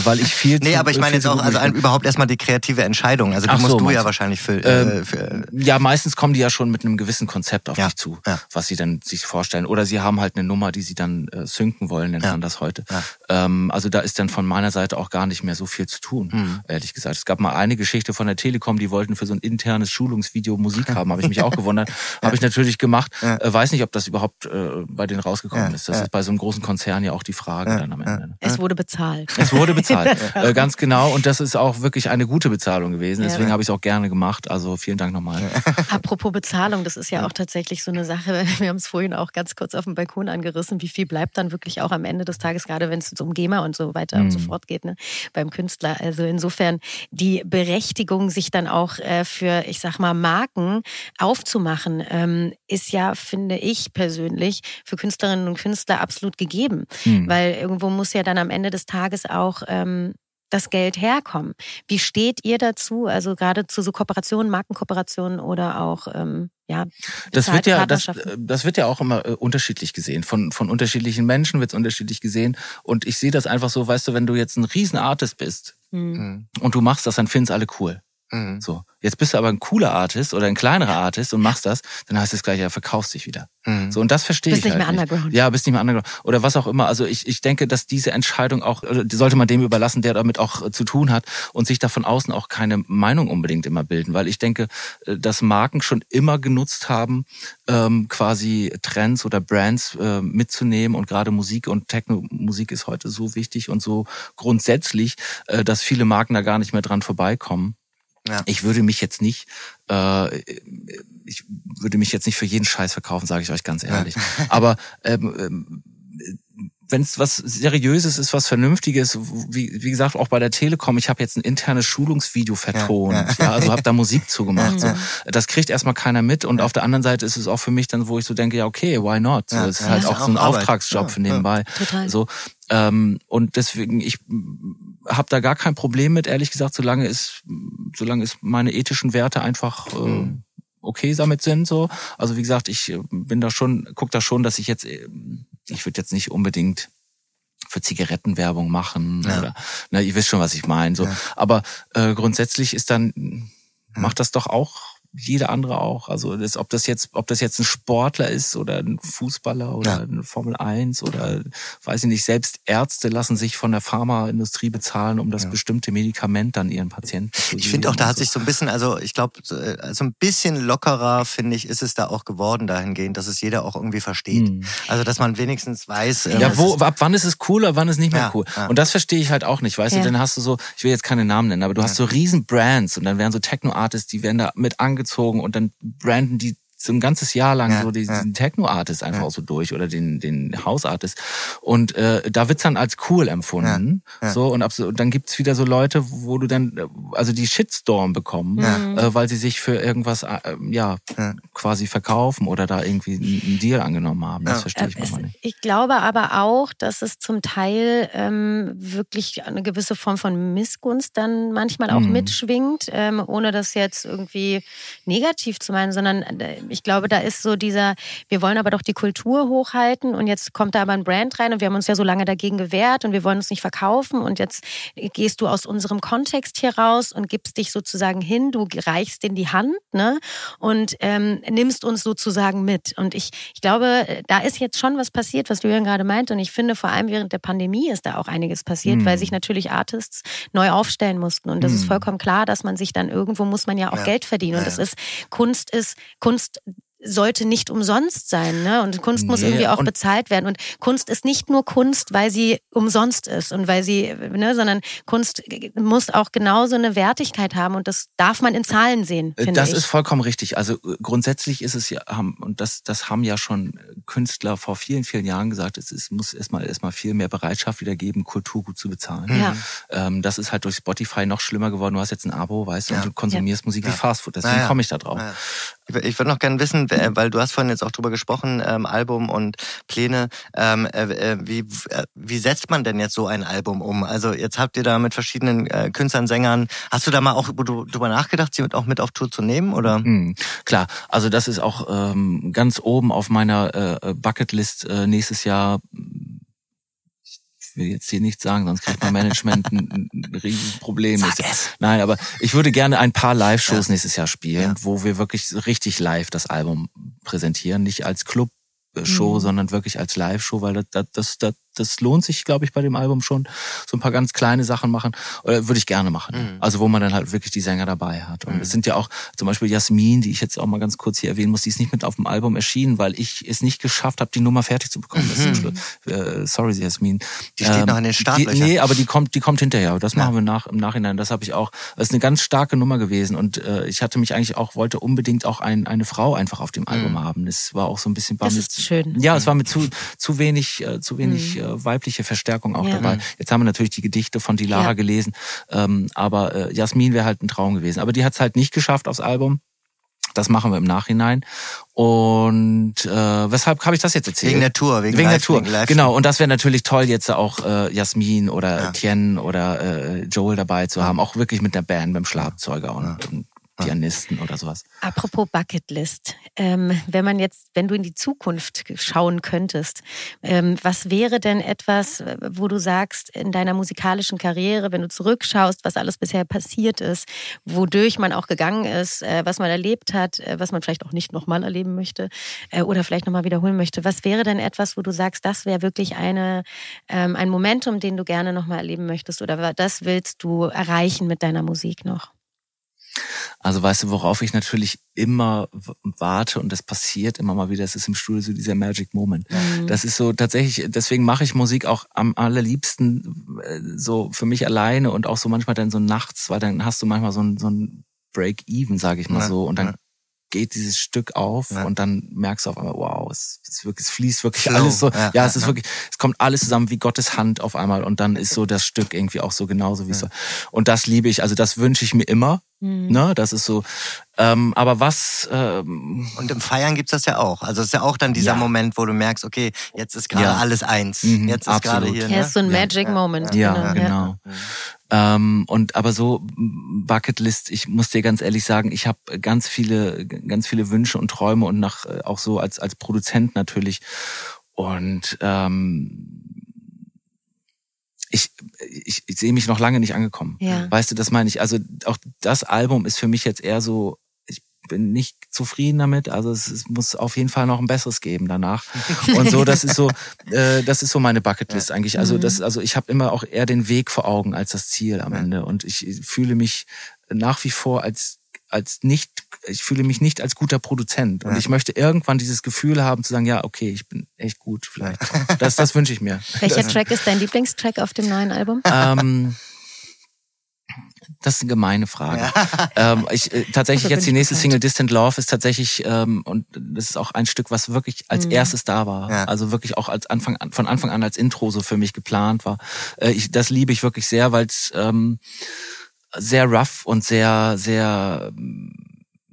weil ich viel. Nee, aber ich meine jetzt auch also ein, überhaupt erstmal die kreative Entscheidung. Also die Ach musst so, du ja wahrscheinlich für, äh, ähm, für. Ja, meistens kommen die ja schon mit einem gewissen Konzept auf ja. dich zu, ja. was sie dann sich vorstellen. Oder sie haben halt eine Nummer, die sie dann äh, synken wollen, nennt man das heute. Ähm, also da ist dann von meiner Seite auch gar nicht mehr so viel zu tun, mhm. ehrlich gesagt. Es gab mal eine Geschichte von der Telekom, die wollten für so ein internes Schulungsvideo Musik haben, habe ich mich auch gewundert. Habe ich natürlich gemacht. Äh, weiß nicht, ob das überhaupt äh, bei denen rausgekommen ja, ist. Das ja. ist bei so einem großen Konzern ja auch die Frage dann am Ende. Ne? Es wurde bezahlt. Es wurde bezahlt, äh, ganz genau. Und das ist auch wirklich eine gute Bezahlung gewesen. Deswegen habe ich es auch gerne gemacht. Also vielen Dank nochmal. Apropos Bezahlung, das ist ja auch tatsächlich so eine Sache. Wir haben es vorhin auch ganz kurz auf dem Balkon angerissen. Wie viel bleibt dann wirklich auch am Ende des Tages, gerade wenn es um GEMA und so weiter mhm. und so mhm. fort geht, ne, beim Künstler. Also insofern die Berechtigung, sich dann auch äh, für, ich sag mal, Marken aufzumachen, ähm, ist ja, finde ich persönlich, für Künstlerinnen und Künstler absolut gegeben. Mhm. Weil irgendwo muss ja dann am Ende des Tages auch ähm, das Geld herkommen. Wie steht ihr dazu? Also gerade zu so Kooperationen, Markenkooperationen oder auch ähm, ja, das wird ja das, das wird ja auch immer äh, unterschiedlich gesehen. Von von unterschiedlichen Menschen wird es unterschiedlich gesehen. Und ich sehe das einfach so, weißt du, wenn du jetzt ein Riesenartist bist mhm. und du machst das, dann finden es alle cool. Mhm. So. Jetzt bist du aber ein cooler Artist oder ein kleinerer Artist und machst das, dann heißt es gleich, ja, verkaufst dich wieder. Mhm. So, und das verstehe ich. Bist nicht halt mehr underground. Nicht. Ja, bist nicht mehr underground. Oder was auch immer. Also ich, ich denke, dass diese Entscheidung auch, die sollte man dem überlassen, der damit auch äh, zu tun hat und sich da von außen auch keine Meinung unbedingt immer bilden. Weil ich denke, äh, dass Marken schon immer genutzt haben, ähm, quasi Trends oder Brands äh, mitzunehmen und gerade Musik und Techno-Musik ist heute so wichtig und so grundsätzlich, äh, dass viele Marken da gar nicht mehr dran vorbeikommen. Ja. Ich würde mich jetzt nicht, äh, ich würde mich jetzt nicht für jeden Scheiß verkaufen, sage ich euch ganz ehrlich. Ja. Aber ähm, ähm wenn es was Seriöses ist, was Vernünftiges, wie, wie gesagt, auch bei der Telekom, ich habe jetzt ein internes Schulungsvideo vertont, ja, ja. ja also habe da Musik zugemacht. So. Das kriegt erstmal keiner mit und auf der anderen Seite ist es auch für mich dann, wo ich so denke, ja okay, why not? So, es ist halt auch, auch so ein Arbeit. Auftragsjob für nebenbei. Total. So ähm, und deswegen ich habe da gar kein Problem mit, ehrlich gesagt, solange es, solange es meine ethischen Werte einfach äh, mhm. okay damit sind. So, also wie gesagt, ich bin da schon, guck da schon, dass ich jetzt äh, ich würde jetzt nicht unbedingt für Zigarettenwerbung machen ja. oder na, ihr wisst schon, was ich meine. So, ja. aber äh, grundsätzlich ist dann macht das doch auch jeder andere auch. Also das, ob das jetzt, ob das jetzt ein Sportler ist oder ein Fußballer oder ja. eine Formel 1 oder weiß ich nicht, selbst Ärzte lassen sich von der Pharmaindustrie bezahlen, um das ja. bestimmte Medikament dann ihren Patienten zu Ich finde auch, da hat sich so ein bisschen, also ich glaube, so also ein bisschen lockerer, finde ich, ist es da auch geworden dahingehend, dass es jeder auch irgendwie versteht. Mhm. Also dass man wenigstens weiß. Ähm, ja, wo, ab wann ist es cool, ab wann ist es nicht mehr ja, cool. Und das verstehe ich halt auch nicht, weißt du, dann hast du so, ich will jetzt keine Namen nennen, aber du hast so riesen Brands und dann werden so Techno-Artists, die werden da mit angezogen angezogen und dann branden die so ein ganzes Jahr lang ja, so diesen ja. Techno-Artist einfach ja. so durch oder den, den House-Artist. Und äh, da wird's dann als cool empfunden. Ja, ja. So, und, ab, und dann gibt's wieder so Leute, wo du dann, also die Shitstorm bekommen, äh, weil sie sich für irgendwas äh, ja, quasi verkaufen oder da irgendwie einen Deal angenommen haben. Das verstehe ich manchmal nicht. Ich glaube aber auch, dass es zum Teil ähm, wirklich eine gewisse Form von Missgunst dann manchmal auch mhm. mitschwingt, ähm, ohne das jetzt irgendwie negativ zu meinen, sondern äh, ich glaube, da ist so dieser, wir wollen aber doch die Kultur hochhalten und jetzt kommt da aber ein Brand rein und wir haben uns ja so lange dagegen gewehrt und wir wollen uns nicht verkaufen und jetzt gehst du aus unserem Kontext hier raus und gibst dich sozusagen hin, du reichst in die Hand ne? und ähm, nimmst uns sozusagen mit. Und ich, ich glaube, da ist jetzt schon was passiert, was Julian gerade meint und ich finde vor allem während der Pandemie ist da auch einiges passiert, mhm. weil sich natürlich Artists neu aufstellen mussten und das mhm. ist vollkommen klar, dass man sich dann irgendwo muss man ja auch ja. Geld verdienen und das ist Kunst ist Kunst sollte nicht umsonst sein, ne? Und Kunst muss nee, irgendwie auch bezahlt werden. Und Kunst ist nicht nur Kunst, weil sie umsonst ist und weil sie, ne, sondern Kunst muss auch genauso eine Wertigkeit haben und das darf man in Zahlen sehen. Äh, das ich. ist vollkommen richtig. Also äh, grundsätzlich ist es ja, und das, das haben ja schon Künstler vor vielen, vielen Jahren gesagt, es ist, muss erstmal erstmal viel mehr Bereitschaft wieder geben, Kultur gut zu bezahlen. Ja. Ähm, das ist halt durch Spotify noch schlimmer geworden. Du hast jetzt ein Abo, weißt du, ja. und du konsumierst ja. Musik wie Fastfood. Deswegen komme ich da drauf. Ich würde noch gerne wissen, weil du hast vorhin jetzt auch drüber gesprochen, ähm, Album und Pläne. Ähm, äh, äh, wie, äh, wie setzt man denn jetzt so ein Album um? Also jetzt habt ihr da mit verschiedenen äh, Künstlern, Sängern, hast du da mal auch drüber nachgedacht, sie auch mit auf Tour zu nehmen? Oder? Mhm, klar, also das ist auch ähm, ganz oben auf meiner äh, Bucketlist äh, nächstes Jahr will jetzt hier nichts sagen, sonst kriegt mein Management ein, ein Riesenproblem. Sag es. Nein, aber ich würde gerne ein paar Live-Shows ja. nächstes Jahr spielen, ja. wo wir wirklich richtig live das Album präsentieren, nicht als Club-Show, mhm. sondern wirklich als Live-Show, weil das, das, das, das lohnt sich, glaube ich, bei dem Album schon. So ein paar ganz kleine Sachen machen. Oder würde ich gerne machen. Mhm. Also wo man dann halt wirklich die Sänger dabei hat. Und mhm. es sind ja auch zum Beispiel Jasmin, die ich jetzt auch mal ganz kurz hier erwähnen muss, die ist nicht mit auf dem Album erschienen, weil ich es nicht geschafft habe, die Nummer fertig zu bekommen. Mhm. Äh, sorry, Jasmin. Die steht ähm, noch in den Startlöchern. nee, aber die kommt, die kommt hinterher. Das ja. machen wir nach, im Nachhinein. Das habe ich auch. Das ist eine ganz starke Nummer gewesen. Und äh, ich hatte mich eigentlich auch, wollte unbedingt auch ein, eine Frau einfach auf dem Album mhm. haben. Das war auch so ein bisschen... Das ist schön. Ja, es war mit zu, zu wenig, äh, zu wenig mhm. Weibliche Verstärkung auch ja. dabei. Jetzt haben wir natürlich die Gedichte von Dilara ja. gelesen, ähm, aber äh, Jasmin wäre halt ein Traum gewesen. Aber die hat es halt nicht geschafft aufs Album. Das machen wir im Nachhinein. Und äh, weshalb habe ich das jetzt erzählt? Wegen der Tour, wegen, wegen Live, der Tour. Wegen genau. Und das wäre natürlich toll, jetzt auch äh, Jasmin oder ja. Tien oder äh, Joel dabei zu haben, auch wirklich mit der Band, beim Schlagzeuger und, und Pianisten oder sowas. Apropos Bucketlist, ähm, wenn man jetzt, wenn du in die Zukunft schauen könntest, ähm, was wäre denn etwas, wo du sagst, in deiner musikalischen Karriere, wenn du zurückschaust, was alles bisher passiert ist, wodurch man auch gegangen ist, äh, was man erlebt hat, äh, was man vielleicht auch nicht nochmal erleben möchte äh, oder vielleicht nochmal wiederholen möchte, was wäre denn etwas, wo du sagst, das wäre wirklich eine, ähm, ein Momentum, den du gerne nochmal erleben möchtest oder das willst du erreichen mit deiner Musik noch? Also weißt du, worauf ich natürlich immer warte und das passiert immer mal wieder, das ist im Studio so dieser Magic Moment. Mhm. Das ist so tatsächlich, deswegen mache ich Musik auch am allerliebsten äh, so für mich alleine und auch so manchmal dann so nachts, weil dann hast du manchmal so ein, so ein Break-Even, sage ich mal ja, so, und dann ja. geht dieses Stück auf ja. und dann merkst du auf einmal, wow, es, es, wirklich, es fließt wirklich Flow. alles so. Ja, ja es ist wirklich, es kommt alles zusammen wie Gottes Hand auf einmal und dann ist so das Stück irgendwie auch so genauso wie es so. Und das liebe ich, also das wünsche ich mir immer. Mhm. Ne, das ist so. Ähm, aber was? Ähm, und im Feiern gibt's das ja auch. Also es ist ja auch dann dieser ja. Moment, wo du merkst, okay, jetzt ist gerade ja. alles eins. Mhm, jetzt ist gerade hier. Ne? Ja, ist so ein Magic Moment. Ja, genau. genau. Ähm, und aber so Bucketlist, ich muss dir ganz ehrlich sagen, ich habe ganz viele, ganz viele Wünsche und Träume und nach äh, auch so als als Produzent natürlich. Und ähm, ich, ich, ich sehe mich noch lange nicht angekommen. Ja. Weißt du, das meine ich. Also auch das Album ist für mich jetzt eher so, ich bin nicht zufrieden damit. Also es, es muss auf jeden Fall noch ein besseres geben danach. Und so, das ist so, äh, das ist so meine Bucketlist ja. eigentlich. Also das, mhm. also ich habe immer auch eher den Weg vor Augen als das Ziel am Ende. Und ich fühle mich nach wie vor als als nicht, ich fühle mich nicht als guter Produzent. Und ja. ich möchte irgendwann dieses Gefühl haben zu sagen, ja, okay, ich bin echt gut vielleicht. Das, das wünsche ich mir. Welcher Track ist dein Lieblingstrack auf dem neuen Album? Ähm, das ist eine gemeine Frage. Ja. Ähm, ich, äh, tatsächlich also jetzt die nächste Single Distant Love ist tatsächlich ähm, und das ist auch ein Stück, was wirklich als mhm. erstes da war. Ja. Also wirklich auch als Anfang an, von Anfang an als Intro so für mich geplant war. Äh, ich, das liebe ich wirklich sehr, weil es ähm, sehr rough und sehr, sehr ähm,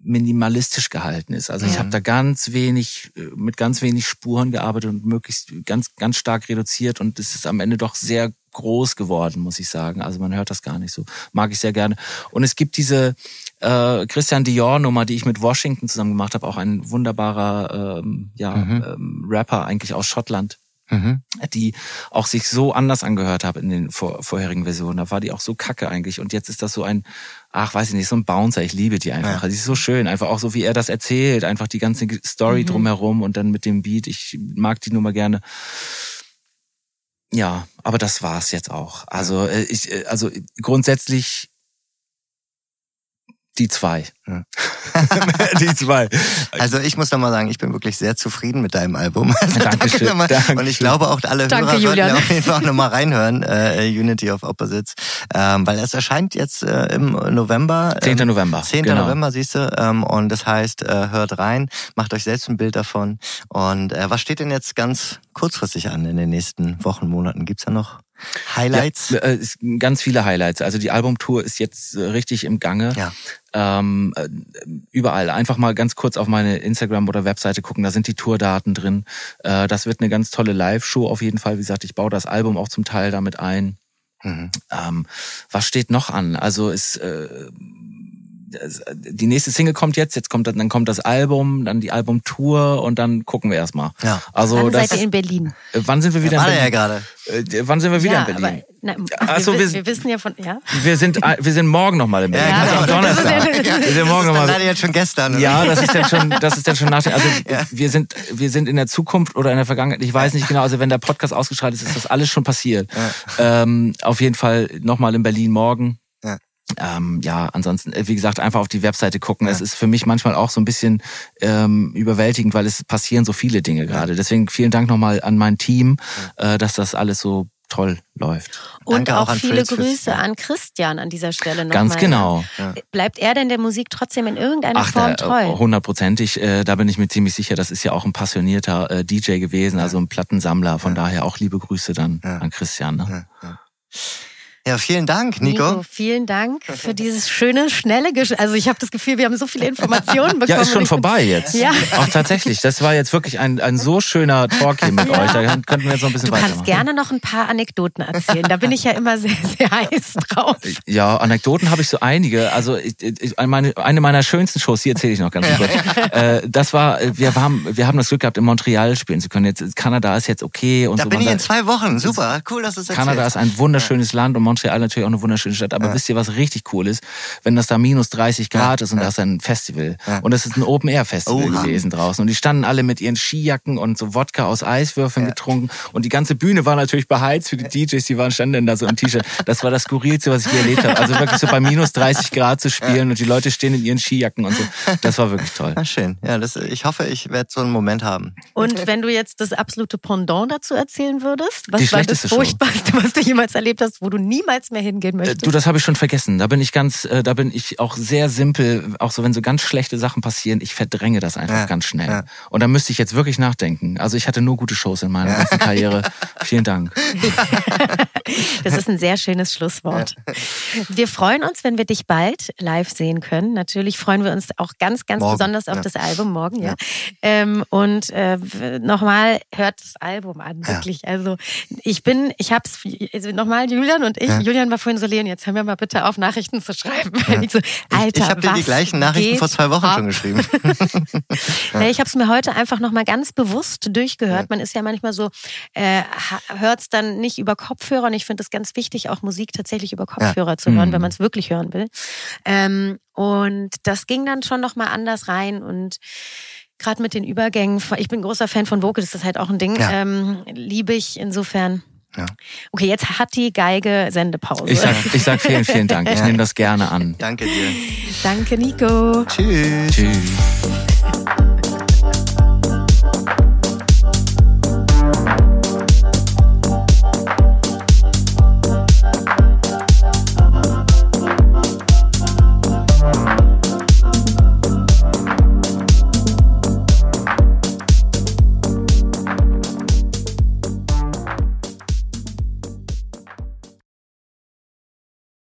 minimalistisch gehalten ist. Also ja. ich habe da ganz wenig, äh, mit ganz wenig Spuren gearbeitet und möglichst ganz, ganz stark reduziert und es ist am Ende doch sehr groß geworden, muss ich sagen. Also man hört das gar nicht so. Mag ich sehr gerne. Und es gibt diese, äh, Christian Dior Nummer, die ich mit Washington zusammen gemacht habe, auch ein wunderbarer ähm, ja, mhm. ähm, Rapper eigentlich aus Schottland. Mhm. die auch sich so anders angehört habe in den vor, vorherigen Versionen. Da war die auch so kacke eigentlich. Und jetzt ist das so ein, ach, weiß ich nicht, so ein Bouncer. Ich liebe die einfach. Ja. Die ist so schön. Einfach auch so, wie er das erzählt. Einfach die ganze Story mhm. drumherum und dann mit dem Beat. Ich mag die Nummer gerne. Ja, aber das war's jetzt auch. Also äh, ich, äh, also grundsätzlich die zwei. Ja. die zwei. Also ich muss nochmal sagen, ich bin wirklich sehr zufrieden mit deinem Album. Also Dankeschön, danke Dankeschön. Und ich glaube auch alle danke, Hörer Julian. sollten auf jeden Fall nochmal reinhören, äh, Unity of Opposites. Ähm, weil es erscheint jetzt äh, im November. 10. Ähm, November. 10. Genau. November, siehst du. Ähm, und das heißt, äh, hört rein, macht euch selbst ein Bild davon. Und äh, was steht denn jetzt ganz kurzfristig an in den nächsten Wochen, Monaten? Gibt's da noch Highlights? Ja, äh, ganz viele Highlights. Also die Albumtour ist jetzt äh, richtig im Gange. Ja. Ähm, äh, überall. Einfach mal ganz kurz auf meine Instagram- oder Webseite gucken, da sind die Tourdaten drin. Äh, das wird eine ganz tolle Live-Show auf jeden Fall. Wie gesagt, ich baue das Album auch zum Teil damit ein. Mhm. Ähm, was steht noch an? Also ist äh, die nächste Single kommt jetzt, jetzt kommt dann kommt das Album, dann die Albumtour und dann gucken wir erstmal. Ja. Also wann das, seid ihr in Berlin? Äh, wann sind wir wieder ja, in Berlin? Ja gerade. Äh, wann sind wir wieder ja, in Berlin? Aber, na, Achso, wir, wir, wir, wissen ja von ja. Wir sind wir sind morgen noch mal in Berlin. Ja, genau. Also am Donnerstag. Ja, wir sind morgen noch mal. Leider jetzt schon gestern. Oder? Ja, das ist dann schon das ist dann schon nach. Also ja. wir sind wir sind in der Zukunft oder in der Vergangenheit. Ich weiß nicht genau. Also wenn der Podcast ausgestrahlt ist, ist das alles schon passiert. Ähm, auf jeden Fall noch mal in Berlin morgen. Ähm, ja, ansonsten, äh, wie gesagt, einfach auf die Webseite gucken. Ja. Es ist für mich manchmal auch so ein bisschen ähm, überwältigend, weil es passieren so viele Dinge gerade. Deswegen vielen Dank nochmal an mein Team, ja. äh, dass das alles so toll läuft. Und auch, auch viele Fritz Grüße an Christian an dieser Stelle noch Ganz mal. genau. Ja. Bleibt er denn der Musik trotzdem in irgendeiner Ach, Form treu? Hundertprozentig, äh, da bin ich mir ziemlich sicher. Das ist ja auch ein passionierter äh, DJ gewesen, ja. also ein Plattensammler. Von ja. daher auch liebe Grüße dann an Christian. Ne? Ja, vielen Dank, Nico. Nico. Vielen Dank für dieses schöne, schnelle Gespräch. Also ich habe das Gefühl, wir haben so viele Informationen bekommen. Ja, ist schon vorbei jetzt. Ja. Auch tatsächlich. Das war jetzt wirklich ein, ein so schöner Talk hier mit ja. euch. Da könnten wir jetzt noch ein bisschen weitermachen. Du kannst gerne noch ein paar Anekdoten erzählen. Da bin ich ja immer sehr, sehr heiß drauf. Ja, Anekdoten habe ich so einige. Also ich, ich, meine, eine meiner schönsten Shows, die erzähle ich noch ganz kurz. Äh, das war, wir haben, wir haben das Glück gehabt, in Montreal spielen zu können. Jetzt, Kanada ist jetzt okay und da so. Da bin ich in zwei Wochen. Super, cool, dass du es erzählst. Kanada ist ein wunderschönes Land und Montreal natürlich auch eine wunderschöne Stadt. Aber ja. wisst ihr, was richtig cool ist? Wenn das da minus 30 Grad ja. ist und ja. da ist ein Festival. Und es ist ein Open-Air-Festival gewesen draußen. Und die standen alle mit ihren Skijacken und so Wodka aus Eiswürfeln getrunken. Und die ganze Bühne war natürlich beheizt für die DJs, die waren standen da so im T-Shirt. Das war das Skurrilste, was ich je erlebt habe. Also wirklich so bei minus 30 Grad zu spielen und die Leute stehen in ihren Skijacken und so. Das war wirklich toll. Na schön. Ja, das, ich hoffe, ich werde so einen Moment haben. Und wenn du jetzt das absolute Pendant dazu erzählen würdest, was war das Furchtbarste, was du jemals erlebt hast, wo du niemals mehr hingehen äh, möchtest? Du, das habe ich schon vergessen. Da bin ich ganz, äh, da bin ich auch sehr simpel, auch so wenn so ganz schlechte Sachen passieren, ich verdränge das einfach ja, ganz schnell. Ja. Und da müsste ich jetzt wirklich nachdenken. Also ich hatte nur gute Shows in meiner ganzen Karriere. Vielen Dank. Das ist ein sehr schönes Schlusswort. Wir freuen uns, wenn wir dich bald live sehen können. Natürlich freuen wir uns auch ganz, ganz morgen. besonders auf ja. das Album morgen, ja. Ähm, und äh, nochmal hört das Album an, wirklich. Also ich bin, ich hab's, also nochmal Julian und ich, Julian war vorhin so, Leon, jetzt hören wir mal bitte auf, Nachrichten zu schreiben. Ja. Ich, so, Alter, ich, ich habe dir die gleichen Nachrichten vor zwei Wochen ab? schon geschrieben. ja. ich habe es mir heute einfach nochmal ganz bewusst durchgehört. Ja. Man ist ja manchmal so, äh, hört es dann nicht über Kopfhörer und ich finde es ganz wichtig, auch Musik tatsächlich über Kopfhörer zu hören, mhm. wenn man es wirklich hören will. Ähm, und das ging dann schon nochmal anders rein und gerade mit den Übergängen, ich bin großer Fan von Vocal, das ist halt auch ein Ding, ähm, liebe ich insofern. Ja. Okay, jetzt hat die Geige Sendepause. Ich sag, ich sag vielen, vielen Dank. Ich nehme das gerne an. Danke dir. Danke, Nico. Tschüss. Tschüss.